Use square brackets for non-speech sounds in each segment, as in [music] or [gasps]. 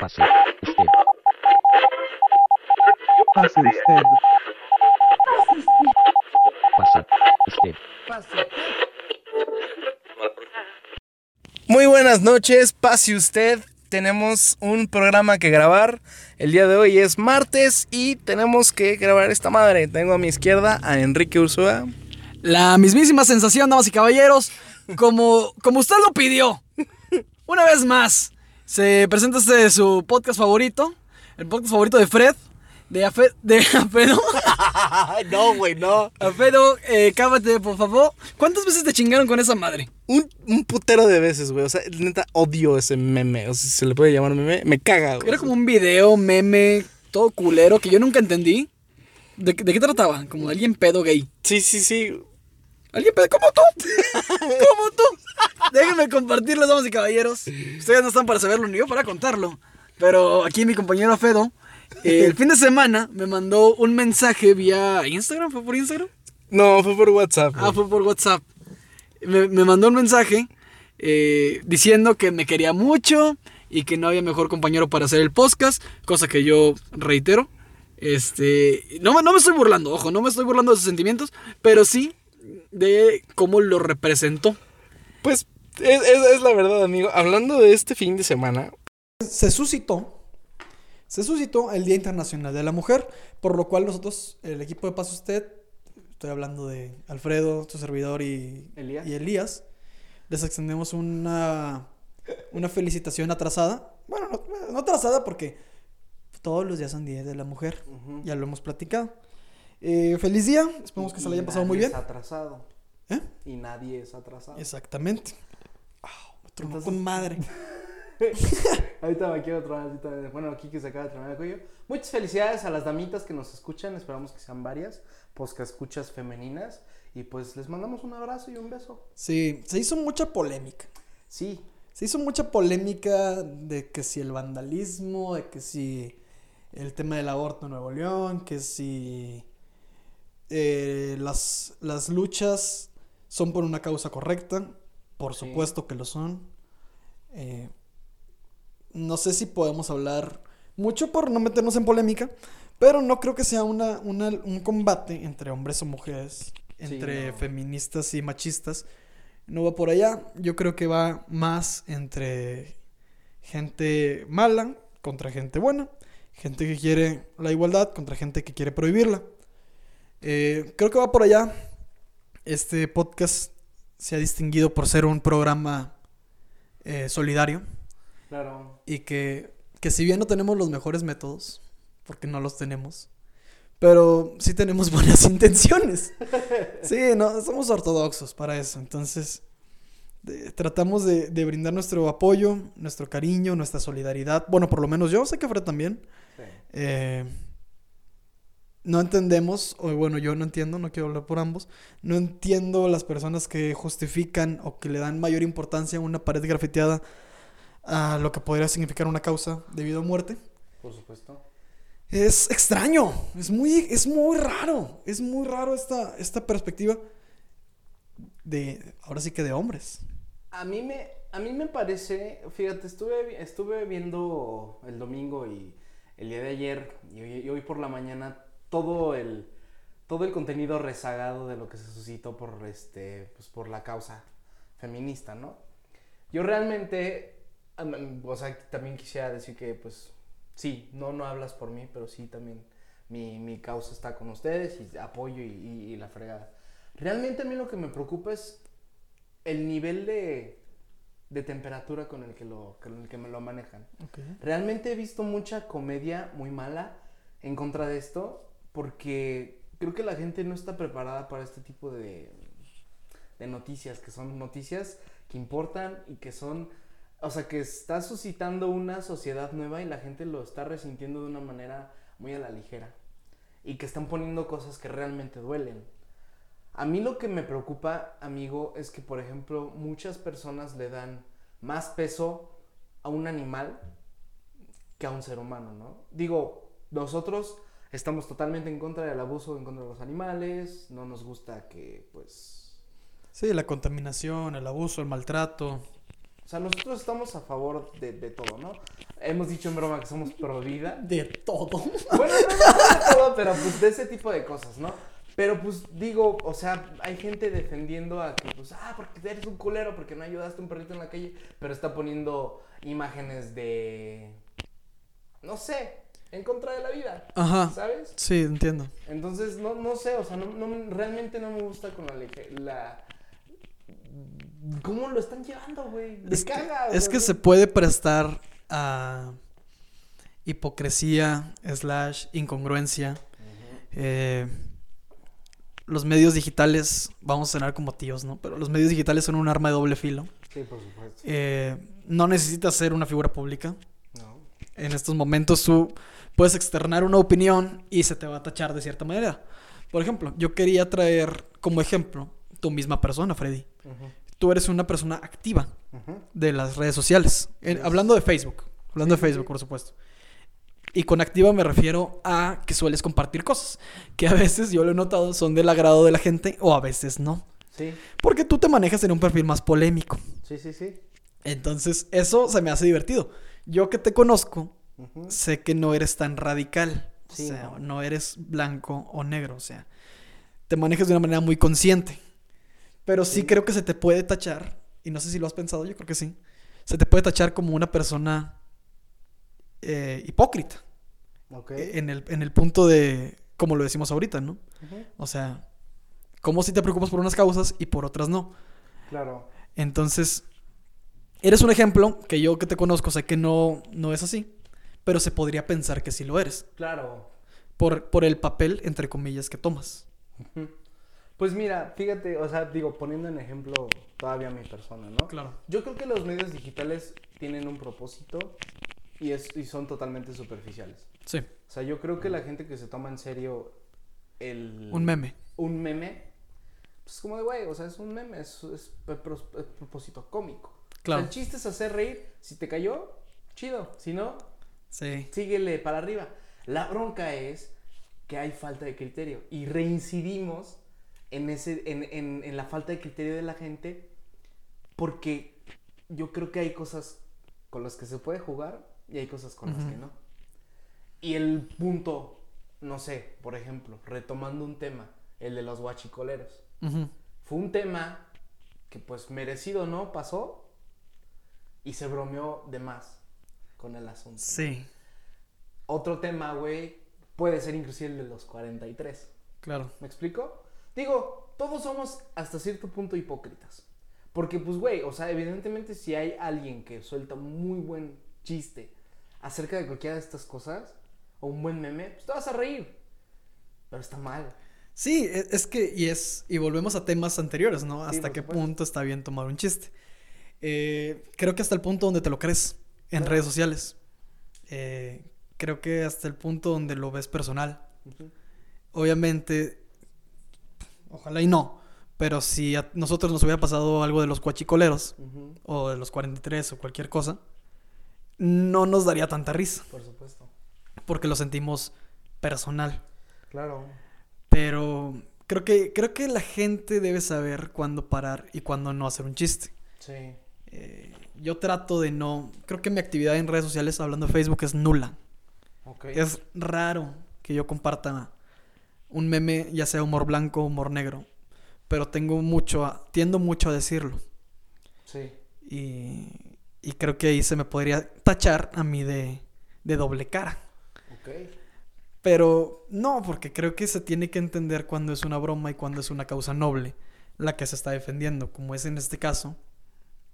Pase usted. Pase usted. Pase usted. Muy buenas noches, pase usted. Tenemos un programa que grabar. El día de hoy es martes y tenemos que grabar esta madre. Tengo a mi izquierda a Enrique Ursúa. La mismísima sensación, damas y caballeros, como, como usted lo pidió. Una vez más, se presenta este su podcast favorito, el podcast favorito de Fred, de, Afe, de [laughs] Afedo. [laughs] no, güey, no. Afedo, eh, cábate, por favor. ¿Cuántas veces te chingaron con esa madre? Un, un putero de veces, güey. O sea, neta, odio ese meme. O sea, si se le puede llamar meme. Me caga, güey. Era como un video, meme, todo culero, que yo nunca entendí. ¿De, de qué trataba? Como de alguien pedo gay. Sí, sí, sí. ¿Alguien pedo? ¿Como tú? [laughs] ¿Como tú? Déjenme compartirlo, damas y caballeros. Ustedes no están para saberlo ni yo para contarlo. Pero aquí mi compañero Fedo, eh, el fin de semana me mandó un mensaje vía Instagram. ¿Fue por Instagram? No, fue por WhatsApp. Ah, fue por WhatsApp. Me, me mandó un mensaje eh, diciendo que me quería mucho y que no había mejor compañero para hacer el podcast, cosa que yo reitero. Este, no, no me estoy burlando, ojo, no me estoy burlando de sus sentimientos, pero sí de cómo lo representó. Pues es, es- es la verdad, amigo. Hablando de este fin de semana, se suscitó, se suscitó el Día Internacional de la Mujer, por lo cual nosotros, el equipo de Paso Usted, estoy hablando de Alfredo, su servidor y Elías. y Elías les extendemos una, una felicitación atrasada. Bueno, no, no atrasada porque todos los días son Día de la Mujer, ya lo hemos platicado. Eh, feliz día, esperemos que se lo hayan pasado muy bien. atrasado. ¿Eh? Y nadie es atrasado. Exactamente. Ah, me tronó Entonces- con madre. [laughs] Ahorita me quiero tronar. Bueno, aquí que se acaba de tronar el cuello. Muchas felicidades a las damitas que nos escuchan. Esperamos que sean varias. Pues que escuchas femeninas. Y pues les mandamos un abrazo y un beso. Sí, se hizo mucha polémica. Sí. Se hizo mucha polémica de que si el vandalismo, de que si el tema del aborto en Nuevo León, que si eh, las, las luchas son por una causa correcta. Por Sí. supuesto que lo son. Eh, no sé si podemos hablar mucho por no meternos en polémica, pero no creo que sea una, una- un combate entre hombres o mujeres, Sí, entre no. feministas y machistas. No va por allá. Yo creo que va más entre gente mala contra gente buena. Gente que quiere la igualdad contra gente que quiere prohibirla. Eh, creo que va por allá. Este podcast se ha distinguido por ser un programa eh, solidario. Claro. Y que, que si bien no tenemos los mejores métodos, porque no los tenemos, pero sí tenemos [laughs] buenas intenciones. Sí, no, somos ortodoxos para eso. Entonces, de- tratamos de, de brindar nuestro apoyo, nuestro cariño, nuestra solidaridad. Bueno, por lo menos yo sé que Fred también. Sí. Eh, no entendemos, o bueno, yo no entiendo, no quiero hablar por ambos, no entiendo las personas que justifican o que le dan mayor importancia a una pared grafiteada a lo que podría significar una causa debido a muerte. Por supuesto. Es extraño, es muy, es muy raro, es muy raro esta, esta perspectiva de, ahora sí que de hombres. A mí me, a mí me parece, fíjate, estuve, estuve viendo el domingo y el día de ayer y hoy, y hoy por la mañana todo el, todo el contenido rezagado de lo que se suscitó por, este, pues por la causa feminista, ¿no? Yo realmente, o sea, también quisiera decir que, pues, sí, no, no hablas por mí, pero sí también mi, mi causa está con ustedes y apoyo y, y- y la fregada. Realmente a mí lo que me preocupa es el nivel de, de temperatura con el, que lo, con el que me lo manejan. Realmente he visto mucha comedia muy mala en contra de esto porque creo que la gente no está preparada para este tipo de, de noticias, que son noticias que importan y que son, o sea, que está suscitando una sociedad nueva y la gente lo está resintiendo de una manera muy a la ligera y que están poniendo cosas que realmente duelen. A mí lo que me preocupa, amigo, es que, por ejemplo, muchas personas le dan más peso a un animal que a un ser humano, ¿no? Digo, nosotros estamos totalmente en contra del abuso en contra de los animales, no nos gusta que, pues, Sí, la contaminación, el abuso, el maltrato. sea, nosotros estamos a favor de, de todo, ¿no? Hemos dicho en broma que somos pro vida. De todo. Bueno, no, no de todo, pero pues de ese tipo de cosas, ¿no? Pero pues digo, o sea, hay gente defendiendo a que, pues, ah, porque eres un culero, porque no ayudaste a un perrito en la calle, pero está poniendo imágenes de, no sé, en contra de la vida, Ajá. ¿sabes? Sí, entiendo. Entonces, no, no sé, o sea, no, no- realmente no me gusta con la, la... ¿Cómo lo están llevando, güey? Es que, caga, o es que se puede prestar a hipocresía, slash, incongruencia. Eh, los medios digitales, vamos a sonar como tíos, ¿no? Pero los medios digitales son un arma de doble filo. Sí, por supuesto. Eh, no necesitas ser una figura pública. No. En estos momentos tú puedes externar una opinión y se te va a tachar de cierta manera. Por ejemplo, yo quería traer como ejemplo tu misma persona, Freddy. Tú eres una persona activa de las redes sociales. En- hablando de Facebook. Hablando Sí, de Facebook, sí. por supuesto. Y con activa me refiero a que sueles compartir cosas que a veces yo lo he notado son del agrado de la gente o a veces no. Sí, Porque tú te manejas en un perfil más polémico. sí, sí, sí. Entonces, eso se me hace divertido. Yo que te conozco, Sé que no eres tan radical. O sea, no. no eres blanco o negro. O sea, te manejas de una manera muy consciente. Pero sí, Sí. creo que se te puede tachar, y no sé si lo has pensado, yo creo que sí. Se te puede tachar como una persona eh, hipócrita. Eh, En el, en el punto de, como lo decimos ahorita, ¿no? O sea, como si te preocupas por unas causas y por otras no. Claro. Entonces, eres un ejemplo que yo que te conozco sé que no, no es así, pero se podría pensar que sí lo eres, Claro. por, por el papel, entre comillas, que tomas. Pues mira, fíjate, o sea, digo, poniendo en ejemplo todavía mi persona, ¿no? Claro. Yo creo que los medios digitales tienen un propósito y, es, y son totalmente superficiales. Sí, O sea, yo creo que la gente que se toma en serio el... un meme. Un meme, pues como de, güey, o sea, es un meme, es, es, pro- es propósito cómico. O sea, Claro. el chiste es hacer reír, si te cayó, chido, si no, Sí. síguele para arriba. La bronca es que hay falta de criterio y reincidimos en, ese, en, en- en la falta de criterio de la gente porque yo creo que hay cosas con las que se puede jugar y hay cosas con las que no. Y el punto, no sé, por ejemplo, retomando un tema, el de los guachicoleros. Fue un tema que pues merecido no pasó y se bromeó de más con el asunto. Sí, Otro tema, güey, puede ser inclusive el de los 43. claro. ¿Me explico? Digo, todos somos hasta cierto punto hipócritas. Porque, pues, güey, o sea, evidentemente si hay alguien que suelta un muy buen chiste acerca de cualquiera de estas cosas, o un buen meme, pues te vas a reír. Pero está mal. Sí, e- es que, y es, y volvemos a temas anteriores, ¿no? Sí, Hasta qué supuesto. punto está bien tomar un chiste. Eh, creo que hasta el punto donde te lo crees en redes sociales. Eh, creo que hasta el punto donde lo ves personal. Obviamente, ojalá y no, pero si a nosotros nos hubiera pasado algo de los cuachicoleros Ujú, o de los 43 o cualquier cosa, no nos daría tanta risa, Por supuesto. porque lo sentimos personal. Claro. Pero creo que, creo que la gente debe saber cuándo parar y cuándo no hacer un chiste. Sí. Eh, yo trato de no. Creo que mi actividad en redes sociales, hablando de Facebook, es nula. Es raro que yo comparta un meme, ya sea humor blanco o humor negro. Pero tengo mucho a- tiendo mucho a decirlo. Sí. Y, y creo que ahí se me podría tachar a mí de, de doble cara. Ok. Pero no, porque creo que se tiene que entender cuando es una broma y cuando es una causa noble la que se está defendiendo, como es en este caso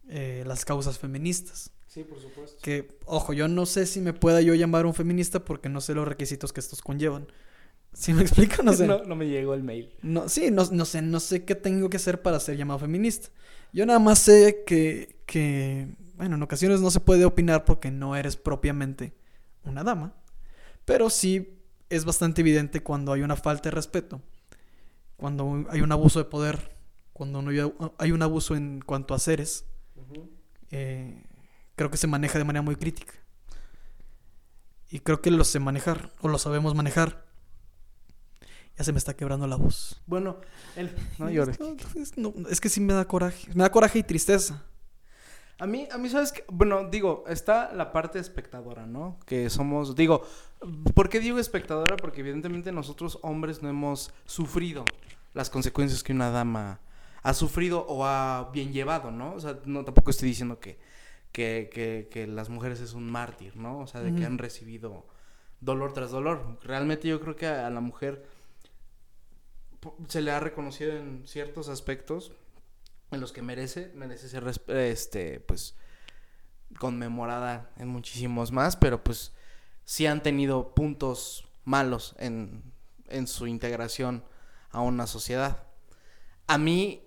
eh, las causas feministas. Sí, por supuesto. Que, ojo, yo no sé si me pueda yo llamar un feminista porque no sé los requisitos que estos conllevan. [laughs] ¿Sí me explico? No [laughs] sé. no, no me llegó el mail. No, sí, no, no sé, no sé qué tengo que hacer para ser llamado feminista. Yo nada más sé que, que, bueno, en ocasiones no se puede opinar porque no eres propiamente una dama, pero sí es bastante evidente cuando hay una falta de respeto, cuando hay un abuso de poder, cuando no hay, hay un abuso en cuanto a seres, Eh, creo que se maneja de manera muy crítica. Y creo que lo sé manejar, o lo sabemos manejar. Ya se me está quebrando la voz. Bueno, el... [laughs] No llores. No, es, no, es que sí me da coraje. Me da coraje y tristeza. A mí, a mí, ¿sabes qué? Bueno, digo, está la parte espectadora, ¿no? Que somos, digo, ¿por qué digo espectadora? Porque evidentemente nosotros hombres no hemos sufrido las consecuencias que una dama ha sufrido o ha bien llevado, ¿no? O sea, no tampoco estoy diciendo que, que, que, que las mujeres es un mártir, ¿no? O sea, de que han recibido dolor tras dolor. Realmente yo creo que a, a la mujer se le ha reconocido en ciertos aspectos en los que merece, merece ser, este, pues, conmemorada en muchísimos más, pero pues sí han tenido puntos malos en, en su integración a una sociedad. A mí,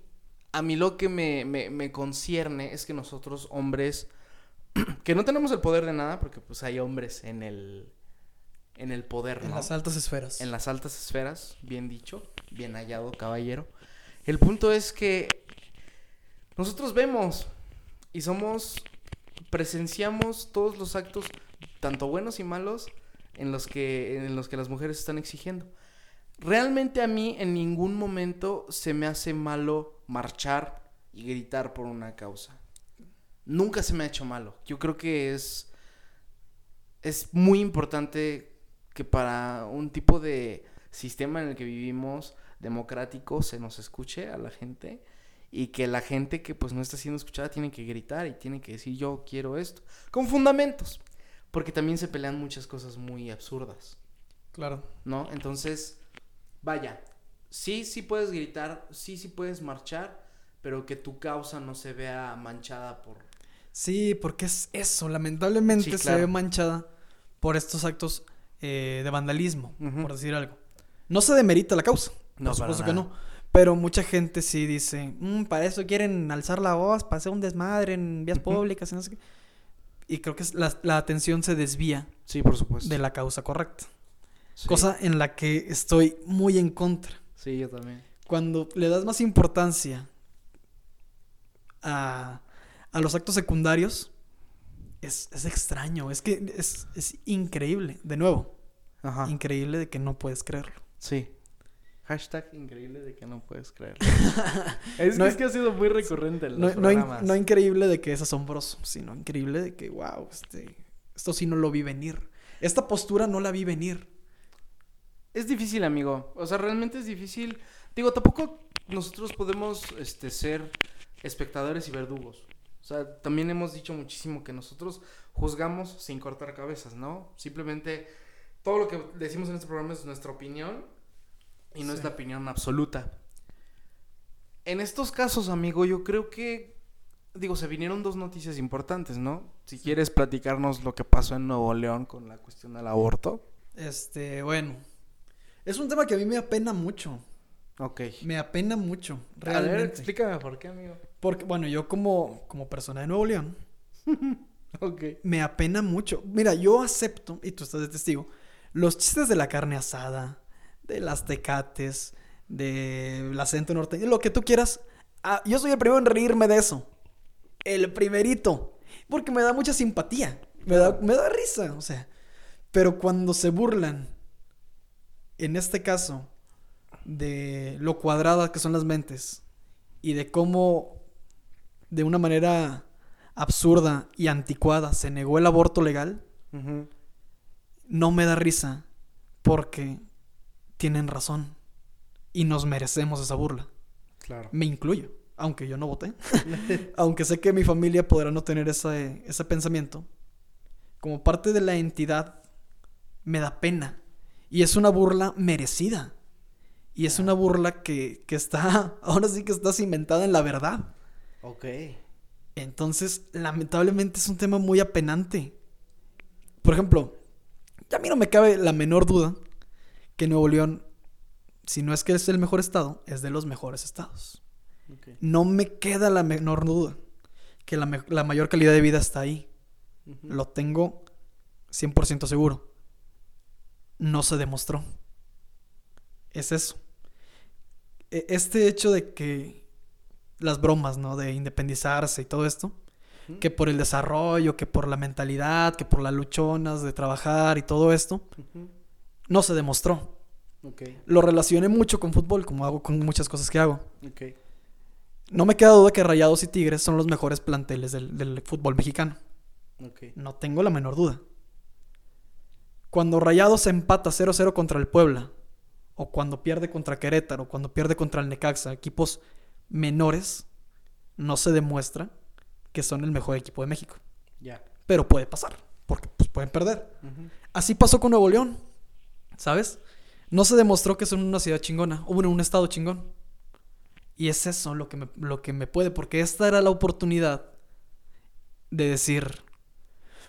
a mí lo que me, me, me concierne es que nosotros hombres, [clears throat] que no tenemos el poder de nada, porque pues hay hombres en el, en el poder, En ¿no? las altas esferas. en las altas esferas, bien dicho, bien hallado, caballero. El punto es que nosotros vemos y somos, presenciamos todos los actos, tanto buenos y malos, en los que, en los que las mujeres están exigiendo. Realmente a mí en ningún momento se me hace malo marchar y gritar por una causa. Nunca se me ha hecho malo. Yo creo que es, es muy importante que para un tipo de sistema en el que vivimos democrático se nos escuche a la gente y que la gente que pues no está siendo escuchada tiene que gritar y tiene que decir yo quiero esto con fundamentos porque también se pelean muchas cosas muy absurdas Claro. ¿no? Entonces, vaya, sí, sí puedes gritar, sí, sí puedes marchar, pero que tu causa no se vea manchada por... Sí, porque es eso. Lamentablemente Sí, se ve manchada por estos actos eh, de vandalismo, por decir algo. No se demerita la causa. No, por supuesto que no. Pero mucha gente sí dice, "Mm, para eso quieren alzar la voz, para hacer un desmadre en vías públicas y no sé qué". Y creo que la, la atención se desvía Sí, por supuesto. de la causa correcta. Sí. Cosa en la que estoy muy en contra. Sí, yo también. Cuando le das más importancia a, a los actos secundarios, es, es extraño. Es que es, es increíble. De nuevo, Ajá. increíble de que no puedes creerlo. Sí. Hashtag increíble de que no puedes creer. [laughs] es, No que, es- es que ha sido muy recurrente en No, los no in- programas. no increíble de que es asombroso, sino increíble de que, wow, este, esto sí no lo vi venir. Esta postura no la vi venir. Es difícil, amigo. O sea, realmente es difícil. Digo, tampoco nosotros podemos este, ser espectadores y verdugos. O sea, también hemos dicho muchísimo que nosotros juzgamos sin cortar cabezas, ¿no? Simplemente todo lo que decimos en este programa es nuestra opinión y no es la opinión absoluta. En estos casos, amigo, yo creo que, digo, se vinieron dos noticias importantes, ¿no? Si quieres platicarnos lo que pasó en Nuevo León con la cuestión del aborto. Este, bueno. Es un tema que a mí me apena mucho. Ok. Me apena mucho, A realmente. ver, explícame por qué, amigo. Porque, bueno, yo como, como persona de Nuevo León, [laughs] Ok. me apena mucho. Mira, yo acepto, y tú estás de testigo, los chistes de la carne asada, de las tecates, del acento norteño, lo que tú quieras. Ah, yo soy el primero en reírme de eso. El primerito. Porque me da mucha simpatía. Me da, me da risa, o sea. Pero cuando se burlan, en este caso, de lo cuadradas que son las mentes y de cómo, de una manera absurda y anticuada, se negó el aborto legal, no me da risa porque tienen razón y nos merecemos esa burla. Claro. Me incluyo, aunque yo no voté. [laughs] [laughs] aunque sé que mi familia podrá no tener ese, ese pensamiento. Como parte de la entidad, me da pena. Y es una burla merecida. Y es una burla que, que está, [laughs] ahora sí que está cimentada en la verdad. Ok. Entonces, lamentablemente es un tema muy apenante. Por ejemplo, a mí no me cabe la menor duda que Nuevo León, si no es que es el mejor estado, es de los mejores estados. Ok. No me queda la menor duda que la, la mayor calidad de vida está ahí. Lo tengo 100% seguro. No se demostró. Es eso. E- Este hecho de que las bromas, ¿no? De independizarse y todo esto. Que por el desarrollo, que por la mentalidad, que por las luchonas de trabajar y todo esto, no se demostró. Lo relacioné mucho con fútbol, como hago con muchas cosas que hago. No me queda duda que Rayados y Tigres son los mejores planteles del, del fútbol mexicano. No tengo la menor duda. Cuando Rayados empata 0-0 contra el Puebla, o cuando pierde contra Querétaro, o cuando pierde contra el Necaxa, equipos menores, no se demuestra que son el mejor equipo de México. Ya. Pero puede pasar, porque pues, pueden perder. Así pasó con Nuevo León, ¿sabes? No se demostró que son una ciudad chingona, o bueno, un estado chingón. Y es eso lo que, me, lo que me puede, porque esta era la oportunidad de decir,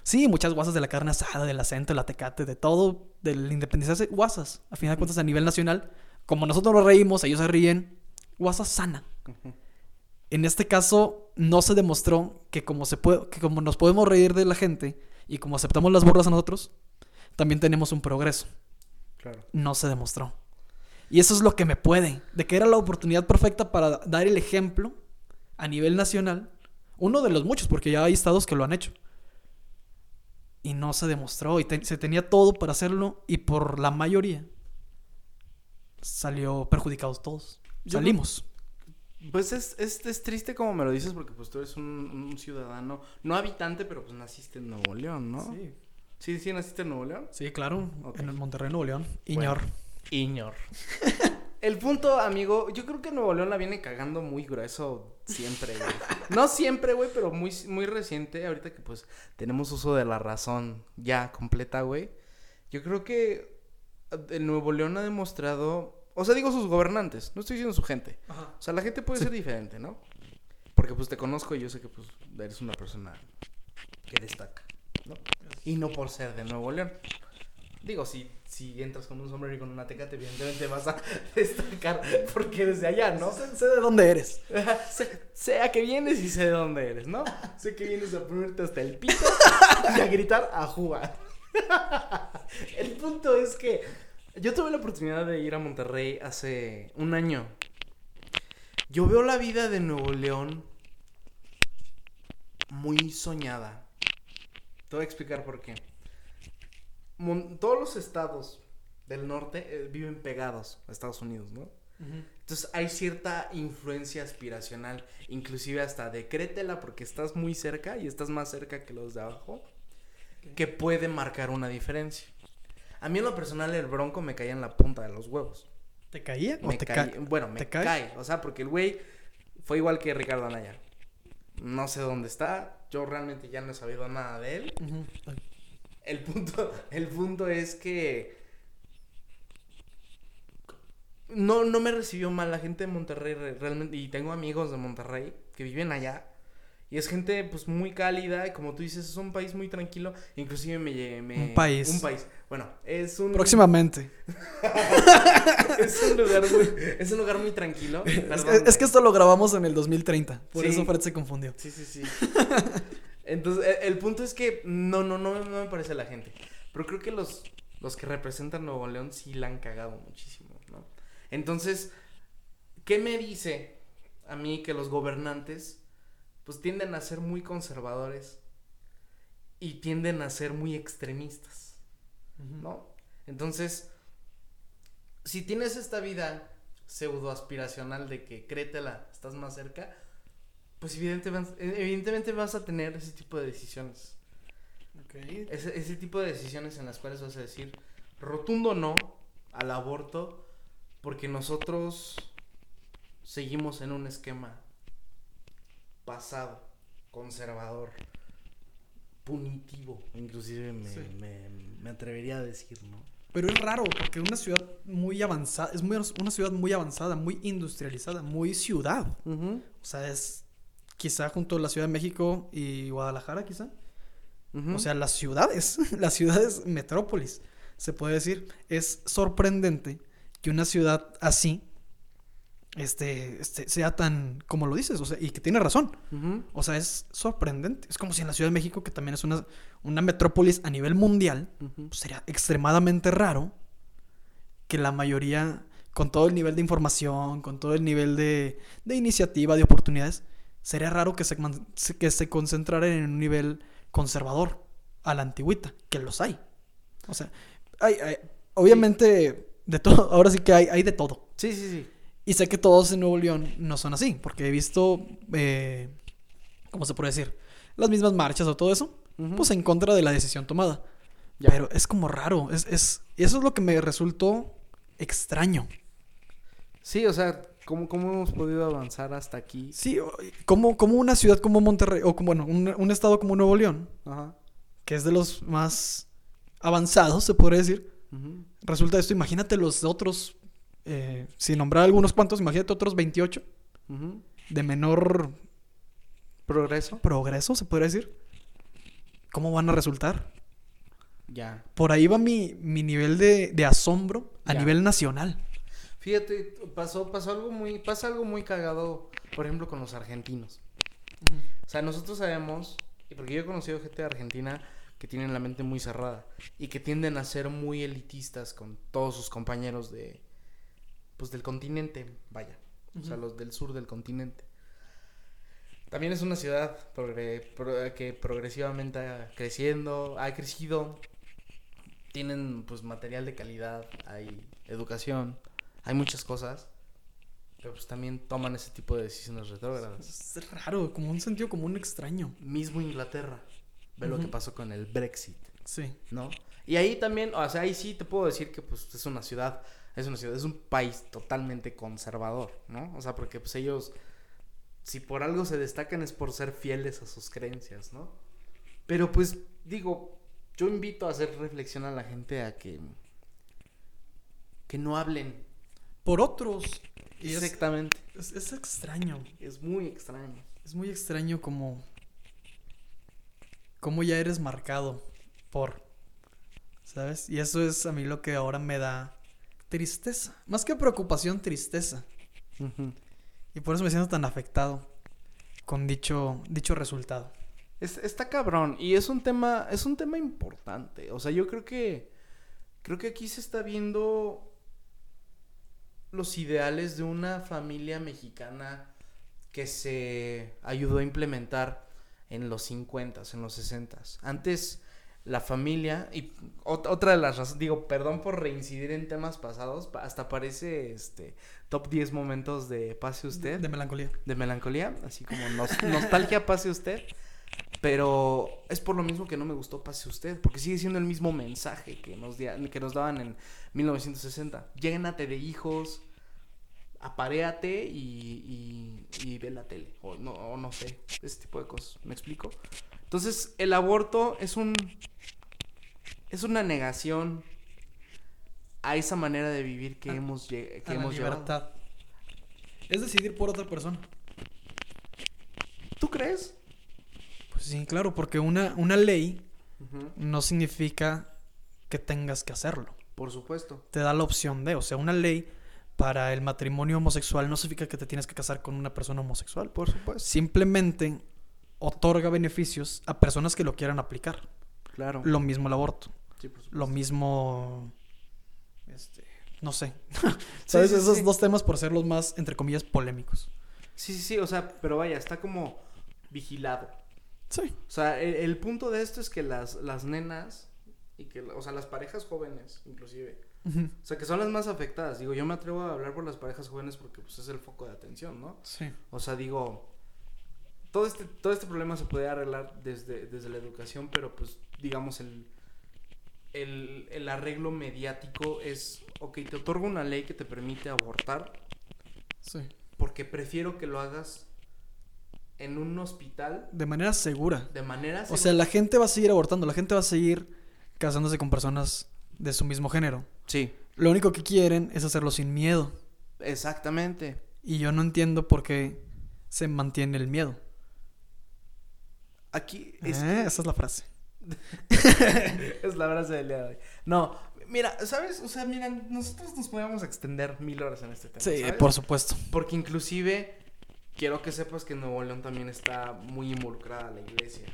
sí, muchas guasas de la carne asada, del acento, de la tecate, de todo, del independencia, guasas. A final de cuentas, a nivel nacional, como nosotros nos reímos, ellos se ríen, guasa sana. En este caso, no se demostró que como, se puede, que como nos podemos reír de la gente y como aceptamos las burlas a nosotros, también tenemos un progreso. Claro. No se demostró. Y eso es lo que me puede, de que era la oportunidad perfecta para dar el ejemplo a nivel nacional. Uno de los muchos, porque ya hay estados que lo han hecho. Y no se demostró, y te- se tenía todo para hacerlo, y por la mayoría salió perjudicados todos. Yo Salimos. Pues es, es, es triste como me lo dices porque pues tú eres un, un ciudadano, no habitante, pero pues naciste en Nuevo León, ¿no? Sí. Sí, sí, naciste en Nuevo León. Sí, claro. En el Monterrey, Nuevo León. Iñor. Iñor. [laughs] El punto, amigo, yo creo que Nuevo León la viene cagando muy grueso siempre, güey. No siempre, güey, pero muy, muy reciente, ahorita que pues tenemos uso de la razón ya completa, güey. Yo creo que el Nuevo León ha demostrado, o sea, digo sus gobernantes, no estoy diciendo su gente. Ajá. O sea, la gente puede Sí. ser diferente, ¿no? Porque pues te conozco y yo sé que pues eres una persona que destaca, ¿no? Y no por ser de Nuevo León. Digo, si, si entras con un sombrero y con una tecate, evidentemente vas a [laughs] destacar porque eres de allá, ¿no? Sé, sé de dónde eres. [laughs] sé, sé a qué vienes y sé de dónde eres, ¿no? Sé que vienes a ponerte hasta el pito y a gritar a jugar. [laughs] El punto es que yo tuve la oportunidad de ir a Monterrey hace un año. Yo veo la vida de Nuevo León muy soñada. Te voy a explicar por qué. Todos los estados del norte eh, viven pegados a Estados Unidos, ¿no? Entonces hay cierta influencia aspiracional, inclusive hasta decrétela porque estás muy cerca y estás más cerca que los de abajo, que puede marcar una diferencia. A mí en lo personal el bronco me caía en la punta de los huevos. ¿Te caía o Me te cae? Bueno, me ¿Te cae? cae? O sea, porque el güey fue igual que Ricardo Anaya. No sé dónde está, yo realmente ya no he sabido nada de él. El punto, el punto es que no, no me recibió mal la gente de Monterrey re- realmente y tengo amigos de Monterrey que viven allá y es gente pues muy cálida y como tú dices es un país muy tranquilo inclusive me, me- Un país. un país bueno es un Próximamente. [laughs] es un lugar muy es un lugar muy tranquilo Es que, es güey. que esto lo grabamos en el 2030. Por Sí. eso Fred se confundió. Sí, sí, sí. [laughs] Entonces, e- el, punto es que no, no, no, no me parece la gente. Pero creo que los, los que representan Nuevo León sí la han cagado muchísimo, ¿no? Entonces, ¿qué me dice a mí que los gobernantes pues tienden a ser muy conservadores y tienden a ser muy extremistas, ¿no? Entonces, si tienes esta vida pseudo aspiracional de que créetela, estás más cerca, pues evidentemente, evidentemente vas a tener ese tipo de decisiones. Ese, ese tipo de decisiones en las cuales vas a decir rotundo no al aborto porque nosotros seguimos en un esquema pasado, conservador, punitivo, inclusive me, Sí. me- me atrevería a decir, ¿no? Pero es raro, porque una ciudad muy avanzada, es muy, una ciudad muy avanzada, muy industrializada, muy ciudad. O sea, es quizá junto a la Ciudad de México y Guadalajara, quizá. O sea, las ciudades, [laughs] las ciudades metrópolis, se puede decir. Es sorprendente que una ciudad así este, este, sea tan, como lo dices, o sea, y que tiene razón. O sea, es sorprendente. Es como si en la Ciudad de México, que también es una, una metrópolis a nivel mundial, pues sería extremadamente raro que la mayoría, con todo el nivel de información, con todo el nivel de, de iniciativa, de oportunidades, sería raro que se, que se concentraran en un nivel conservador, a la antigüita, que los hay. O sea, hay, hay- obviamente de todo, [laughs] ahora sí que hay, hay de todo. Sí, sí, sí. Y sé que todos en Nuevo León no son así, porque he visto, eh, ¿cómo se puede decir? Las mismas marchas o todo eso, pues en contra de la decisión tomada. Ya. Pero es como raro, es, es, y eso es lo que me resultó extraño. Sí, o sea, ¿cómo, cómo hemos podido avanzar hasta aquí? Sí, como, como una ciudad como Monterrey, o como, bueno, un, un estado como Nuevo León, Ajá. que es de los más avanzados, se podría decir, resulta esto. Imagínate los otros, eh, sin nombrar algunos cuantos, imagínate otros 28 Ujú. de menor Progreso. progreso, se podría decir. ¿Cómo van a resultar? Ya. Por ahí va mi, mi nivel de, de asombro a Ya. nivel nacional. Fíjate, pasó, pasó algo muy, pasa algo muy cagado, por ejemplo, con los argentinos. O sea, nosotros sabemos, y porque yo he conocido gente de Argentina que tienen la mente muy cerrada y que tienden a ser muy elitistas con todos sus compañeros de, pues del continente, vaya, o sea, los del sur del continente. También es una ciudad progre- pro- que progresivamente ha creciendo, ha crecido. Tienen pues material de calidad, hay educación, hay muchas cosas. Pero pues también toman ese tipo de decisiones retrógradas. Es raro, como un sentido común extraño. Mismo Inglaterra. Ve lo que pasó con el Brexit, Sí. ¿no? Y ahí también, o sea, ahí sí te puedo decir que pues es una ciudad, es una ciudad, es un país totalmente conservador, ¿no? O sea, porque pues ellos, si por algo se destacan es por ser fieles a sus creencias, ¿no? Pero pues digo, yo invito a hacer reflexión a la gente a que, que no hablen. Por otros. Y Exactamente. es, es extraño. Es muy extraño. Es muy extraño como. Como ya eres marcado por. ¿Sabes? Y eso es a mí lo que ahora me da tristeza. Más que preocupación, tristeza. Y por eso me siento tan afectado con dicho, dicho resultado. Es- está cabrón y es un tema es un tema importante. O sea, yo creo que creo que aquí se está viendo los ideales de una familia mexicana que se ayudó a implementar en los 50, en los 60. Antes la familia y ot- otra de las razones, digo, perdón por reincidir en temas pasados, pa- hasta parece este top 10 momentos de pase usted De melancolía. de melancolía, así como nos- nostalgia pase usted. Pero es por lo mismo que no me gustó pase usted, porque sigue siendo el mismo mensaje que nos, que nos daban en 1960. Llénate de hijos, aparéate y, y, y ve la tele, o no, o no sé, ese tipo de cosas, ¿me explico? Entonces, el aborto es un... es una negación a esa manera de vivir que A- hemos, que A la hemos llevado. libertad. Es decidir por otra persona. ¿Tú crees? Pues sí, claro, porque una, una ley no significa que tengas que hacerlo. Por supuesto. Te da la opción de, o sea, una ley para el matrimonio homosexual no significa que te tienes que casar con una persona homosexual. Por supuesto. Simplemente otorga beneficios a personas que lo quieran aplicar. Claro. Lo mismo el aborto. Sí, por supuesto. Lo mismo. Este. No sé. [laughs] Sí, ¿Sabes? sí, Esos sí. dos temas por ser los más, entre comillas, polémicos. Sí, sí, sí, o sea, pero vaya, está como vigilado. Sí. O sea, el, el punto de esto es que las, las nenas y que, o sea, las parejas jóvenes, inclusive, o sea, que son las más afectadas. Digo, yo me atrevo a hablar por las parejas jóvenes porque pues es el foco de atención, ¿no? Sí. O sea, digo, todo este, todo este problema se puede arreglar desde, desde la educación, pero pues, digamos, el, el, el arreglo mediático es, ok, te otorgo una ley que te permite abortar, Sí. porque prefiero que lo hagas en un hospital De manera segura. de manera O sea, la gente va a seguir abortando, la gente va a seguir casándose con personas de su mismo género. sí, Lo único que quieren es hacerlo sin miedo. exactamente. Y yo no entiendo por qué se mantiene el miedo. Aquí es, Eh, Esa es la frase. [laughs] es la frase del día de hoy. No, mira, ¿sabes? O sea, mira, nosotros nos podemos extender mil horas en este tema. Sí, ¿sabes? por supuesto. Porque inclusive quiero que sepas que Nuevo León también está muy involucrada la iglesia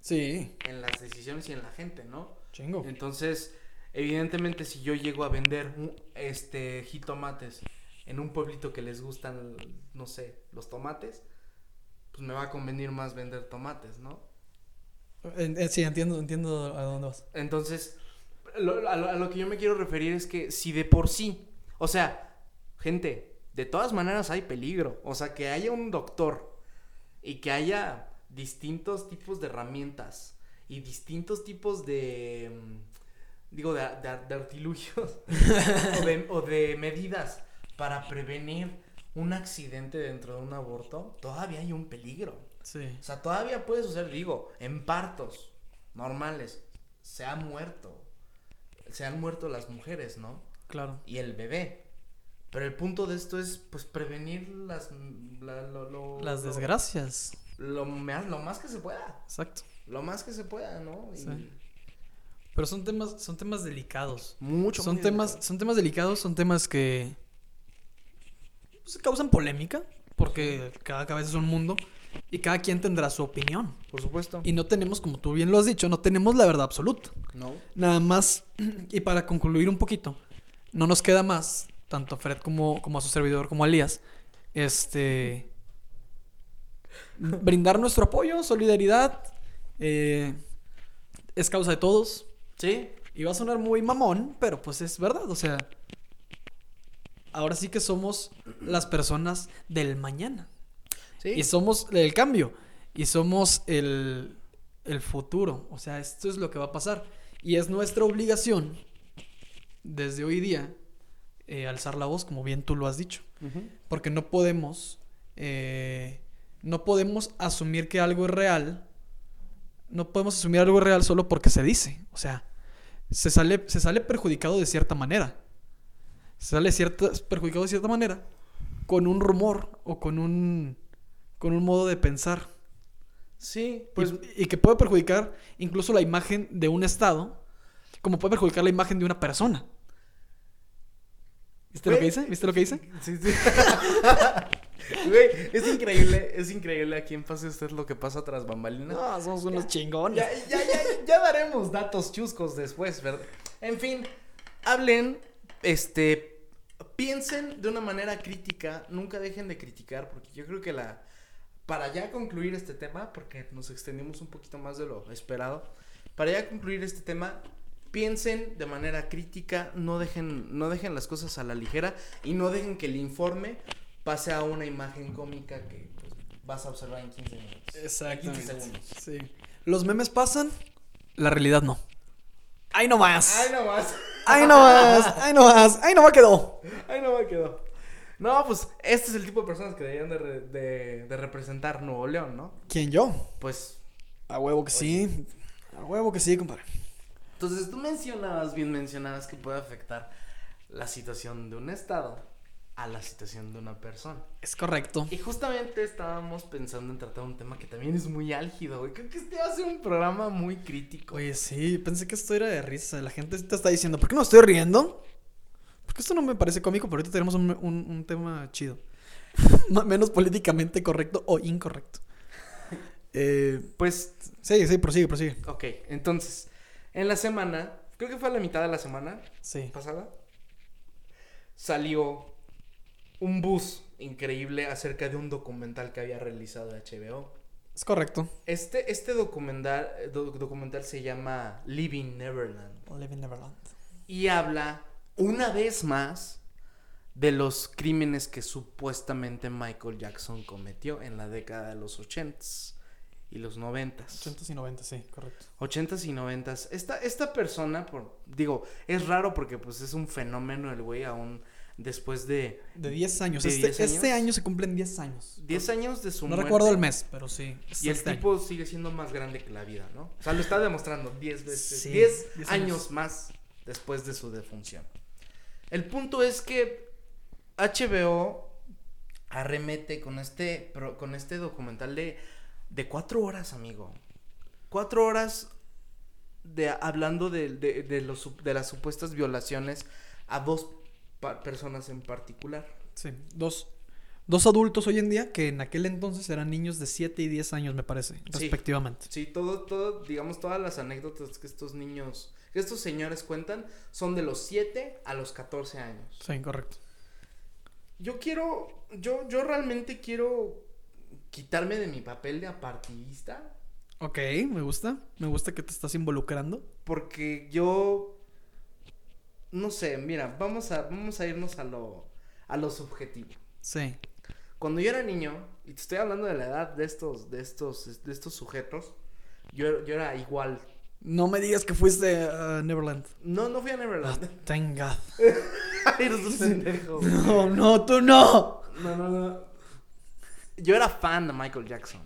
Sí, en las decisiones y en la gente, ¿no? chingo. Entonces, evidentemente si yo llego a vender este jitomates en un pueblito que les gustan, no sé, los tomates, pues me va a convenir más vender tomates, ¿no? Eh, sí, entiendo, entiendo a dónde vas. Entonces, lo- a, lo, a lo que yo me quiero referir es que si de por sí, o sea, gente, de todas maneras hay peligro. O sea, que haya un doctor y que haya distintos tipos de herramientas y distintos tipos de, mm, digo, de, de- de artilugios [laughs] o, de, o de medidas para prevenir un accidente dentro de un aborto, todavía hay un peligro. Sí. O sea, todavía puede suceder, digo, en partos normales, se ha muerto. Se han muerto las mujeres, ¿no? Claro. Y el bebé. Pero el punto de esto es, pues, prevenir las... la- lo- lo- Las desgracias. Lo, más- lo más que se pueda. Exacto. Lo más que se pueda, ¿no? Y Sí. Pero son temas, son temas delicados. Mucho. Son temas, delicado. son temas delicados, son temas que pues, causan polémica, porque cada cabeza es un mundo y cada quien tendrá su opinión. Por supuesto. Y no tenemos, como tú bien lo has dicho, no tenemos la verdad absoluta. No. Nada más, [clears throat] y para concluir un poquito, no nos queda más, tanto a Fred como, como a su servidor, como a Elías, este, brindar nuestro apoyo, solidaridad, eh, es causa de todos. Sí. Y va a sonar muy mamón, pero pues es verdad, o sea, ahora sí que somos las personas del mañana. Sí. Y somos el cambio. Y somos el, el futuro. O sea, esto es lo que va a pasar. Y es nuestra obligación, desde hoy día, eh, alzar la voz, como bien tú lo has dicho. Porque no podemos. eh, no podemos asumir que algo es real. No podemos asumir algo real solo porque se dice. O sea, se sale, se sale perjudicado de cierta manera. Se sale cierta, perjudicado de cierta manera con un rumor o con un, con un modo de pensar. Sí, Pues, pues y, que puede perjudicar incluso la imagen de un estado, como puede perjudicar la imagen de una persona. ¿Viste lo que dice? ¿Viste lo que dice? [laughs] Sí, sí. [laughs] Güey, es increíble, es increíble aquí en Pase Usted lo que pasa tras bambalinas. No, somos unos chingones. Ya, ya, ya, ya daremos datos chuscos después, ¿verdad? En fin, hablen, este, piensen de una manera crítica, nunca dejen de criticar, porque yo creo que la, para ya concluir este tema, porque nos extendimos un poquito más de lo esperado, para ya concluir este tema, piensen de manera crítica, no dejen, no dejen las cosas a la ligera y no dejen que el informe pase a una imagen cómica que pues, vas a observar en 15 minutos. 15 Exactamente. segundos. Sí. Los memes pasan, la realidad no. ¡Ay, no más! Ay, no más. ¡Ay, no más! ¡Ay, no más! ¡Ay, no me quedó! Ay, no me quedó. No, pues este es el tipo de personas que deberían de, re- de- de representar Nuevo León, ¿no? ¿Quién yo? Pues, A huevo que sí. A huevo que sí, compadre. Entonces tú mencionabas, bien mencionabas que puede afectar la situación de un estado a la situación de una persona. Es correcto. Y justamente estábamos pensando en tratar un tema que también es muy álgido, güey. Creo que este va a ser un programa muy crítico. Oye, sí, pensé que esto era de risa. La gente te está diciendo, ¿por qué no estoy riendo? Porque esto no me parece cómico, pero ahorita tenemos un, un- un tema chido. [laughs] Menos políticamente correcto o incorrecto. [laughs] Eh, Pues, sí, sí, prosigue, prosigue. ok, entonces, en la semana, creo que fue a la mitad de la semana, Sí. pasada salió un bus increíble acerca de un documental que había realizado HBO. Es correcto. Este, este documental, do- documental se llama Living Neverland Living Neverland. y habla una vez más de los crímenes que supuestamente Michael Jackson cometió en la década de los 80s y los 90s. 80 y 90, sí, correcto. 80s y 90s. Esta, esta persona, por, digo, es raro porque pues es un fenómeno el güey aún después de De 10 años. ¿De este, 10 años? este año se cumplen 10 años. 10 años de su No muerte. recuerdo el mes, pero sí. Y el este año. tipo sigue siendo más grande que la vida, ¿no? O sea, lo está demostrando 10 veces. Sí, 10 10 años años. más después de su defunción. El punto es que HBO arremete con este, con este documental de, de cuatro horas, amigo. Cuatro horas de, hablando de, de, de los, de las supuestas violaciones a dos personas en particular. Sí, dos, dos adultos hoy en día que en aquel entonces eran niños de 7 y 10 años, me parece, respectivamente. Sí, todo, todo, digamos, todas las anécdotas que estos niños, que estos señores cuentan, son de los 7 a los 14 años. Sí, correcto. Yo quiero, yo, yo realmente quiero quitarme de mi papel de apartidista, Ok, me gusta. Me gusta que te estás involucrando. porque yo, no sé, mira, vamos a, vamos a irnos a lo, a lo subjetivo. Sí. Cuando yo era niño, y te estoy hablando de la edad de estos, de estos, de estos sujetos, yo, yo era igual. No me digas que fuiste a Neverland. No, no fui a Neverland. Thank God. [laughs] Ay, eres un [laughs] pendejo. No, no, tú no. No, no, no. Yo era fan de Michael Jackson.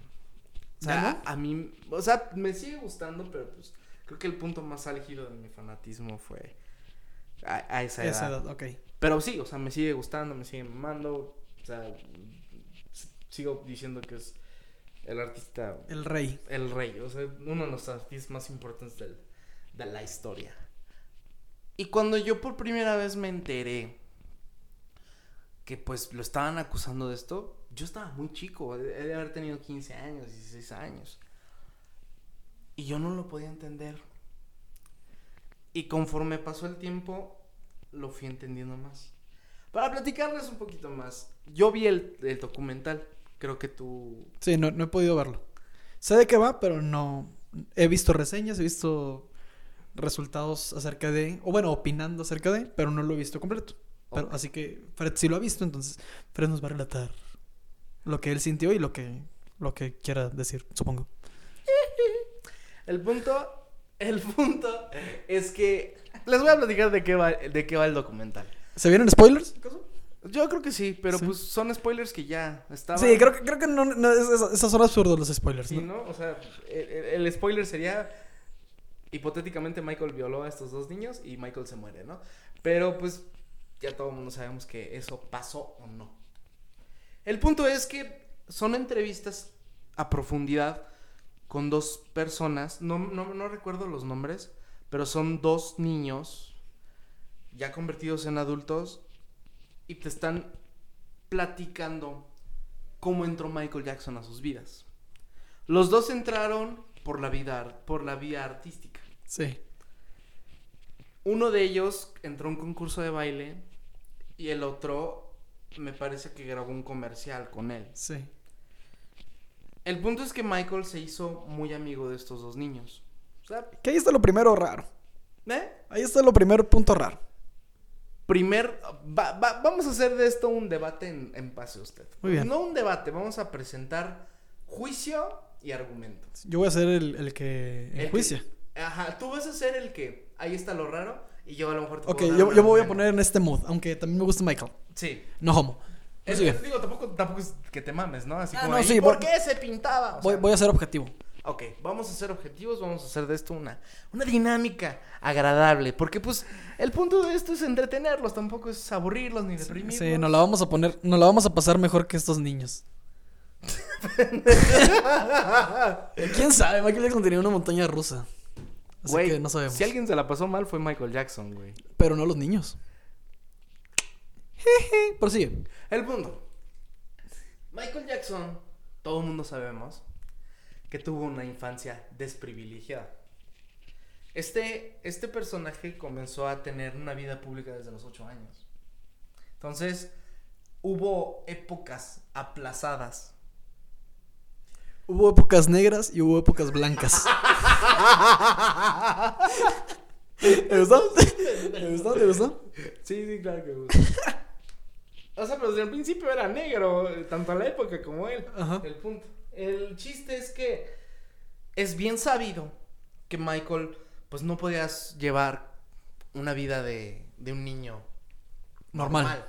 O sea, a mí, o sea, me sigue gustando, pero pues creo que el punto más álgido de mi fanatismo fue a, a esa edad. Esa edad, ok. Pero sí, o sea, me sigue gustando, me sigue mamando. O sea, sigo diciendo que es el artista, El rey. el rey. O sea, uno de los artistas más importantes del- de la historia. Y cuando yo por primera vez me enteré que pues lo estaban acusando de esto, yo estaba muy chico, he de haber tenido 15 años, 16 años. Y yo no lo podía entender. Y conforme pasó el tiempo, lo fui entendiendo más. Para platicarles un poquito más, yo vi el, el documental, creo que tú... Sí, no, no he podido verlo. Sé de qué va, pero no. He visto reseñas, he visto resultados acerca de. O bueno, opinando acerca de, pero no lo he visto completo. Pero. Así que Fred sí lo ha visto, entonces Fred nos va a relatar lo que él sintió y lo que, lo que quiera decir, supongo. [laughs] El punto, el punto es que les voy a platicar de qué va, de qué va el documental. ¿Se vienen spoilers? Yo creo que sí, pero Sí. pues son spoilers que ya estaban. Sí, creo que, creo que no, no, es- es- esos son absurdos los spoilers. Sí, ¿no? O sea, el- el spoiler sería hipotéticamente Michael violó a estos dos niños y Michael se muere, ¿no? Pero pues ya todo el mundo sabemos que eso pasó o no. El punto es que son entrevistas a profundidad con dos personas, no, no, no recuerdo los nombres, pero son dos niños ya convertidos en adultos y te están platicando cómo entró Michael Jackson a sus vidas. Los dos entraron por la vida, por la vía artística. Sí. Uno de ellos entró a un concurso de baile y el otro me parece que grabó un comercial con él. Sí. El punto es que Michael se hizo muy amigo de estos dos niños. O sea, Que ahí está lo primero raro. ¿eh? Ahí está lo primero punto raro. Primer, va- va- vamos a hacer de esto un debate en, en pase usted. Muy bien. No un debate, vamos a presentar juicio y argumento. Yo voy a ser el, el que El que- enjuicia. Ajá, tú vas a ser el que, ahí está lo raro, y yo a lo mejor te Ok, puedo yo, me voy a poner en este mood, aunque también me gusta Michael. Sí. No homo. Es, Sigue. es- digo, tampoco, tampoco es que te mames, ¿no? Así Ah, como, no, ¿y sí, ¿por voy- qué se pintaba? O Voy, sea, voy a ser objetivo. Ok, vamos a ser objetivos, vamos a hacer de esto una, una dinámica agradable. Porque, pues, el punto de esto es entretenerlos, tampoco es aburrirlos ni deprimirlos. Sí, nos la vamos a poner, nos la vamos a pasar mejor que estos niños. [laughs] ¿Quién sabe? Michael Jackson tenía una montaña rusa. Así Güey, que no sabemos. si alguien se la pasó mal fue Michael Jackson, güey. Pero no los niños. Jeje, Prosigue. El punto. Michael Jackson, todo el mundo sabemos que tuvo una infancia desprivilegiada. Este, este personaje comenzó a tener una vida pública desde los 8 años. Entonces, hubo épocas aplazadas. Hubo épocas negras y hubo épocas blancas. ¿Te gustó? ¿Te gustó? ¿Te gustó? Sí, sí, claro que me gusta. o sea, pero desde el principio era negro, eh, tanto a la época como él. Ajá. El punto. El chiste es que es bien sabido que Michael, pues no podías llevar una vida de, de un niño Normal.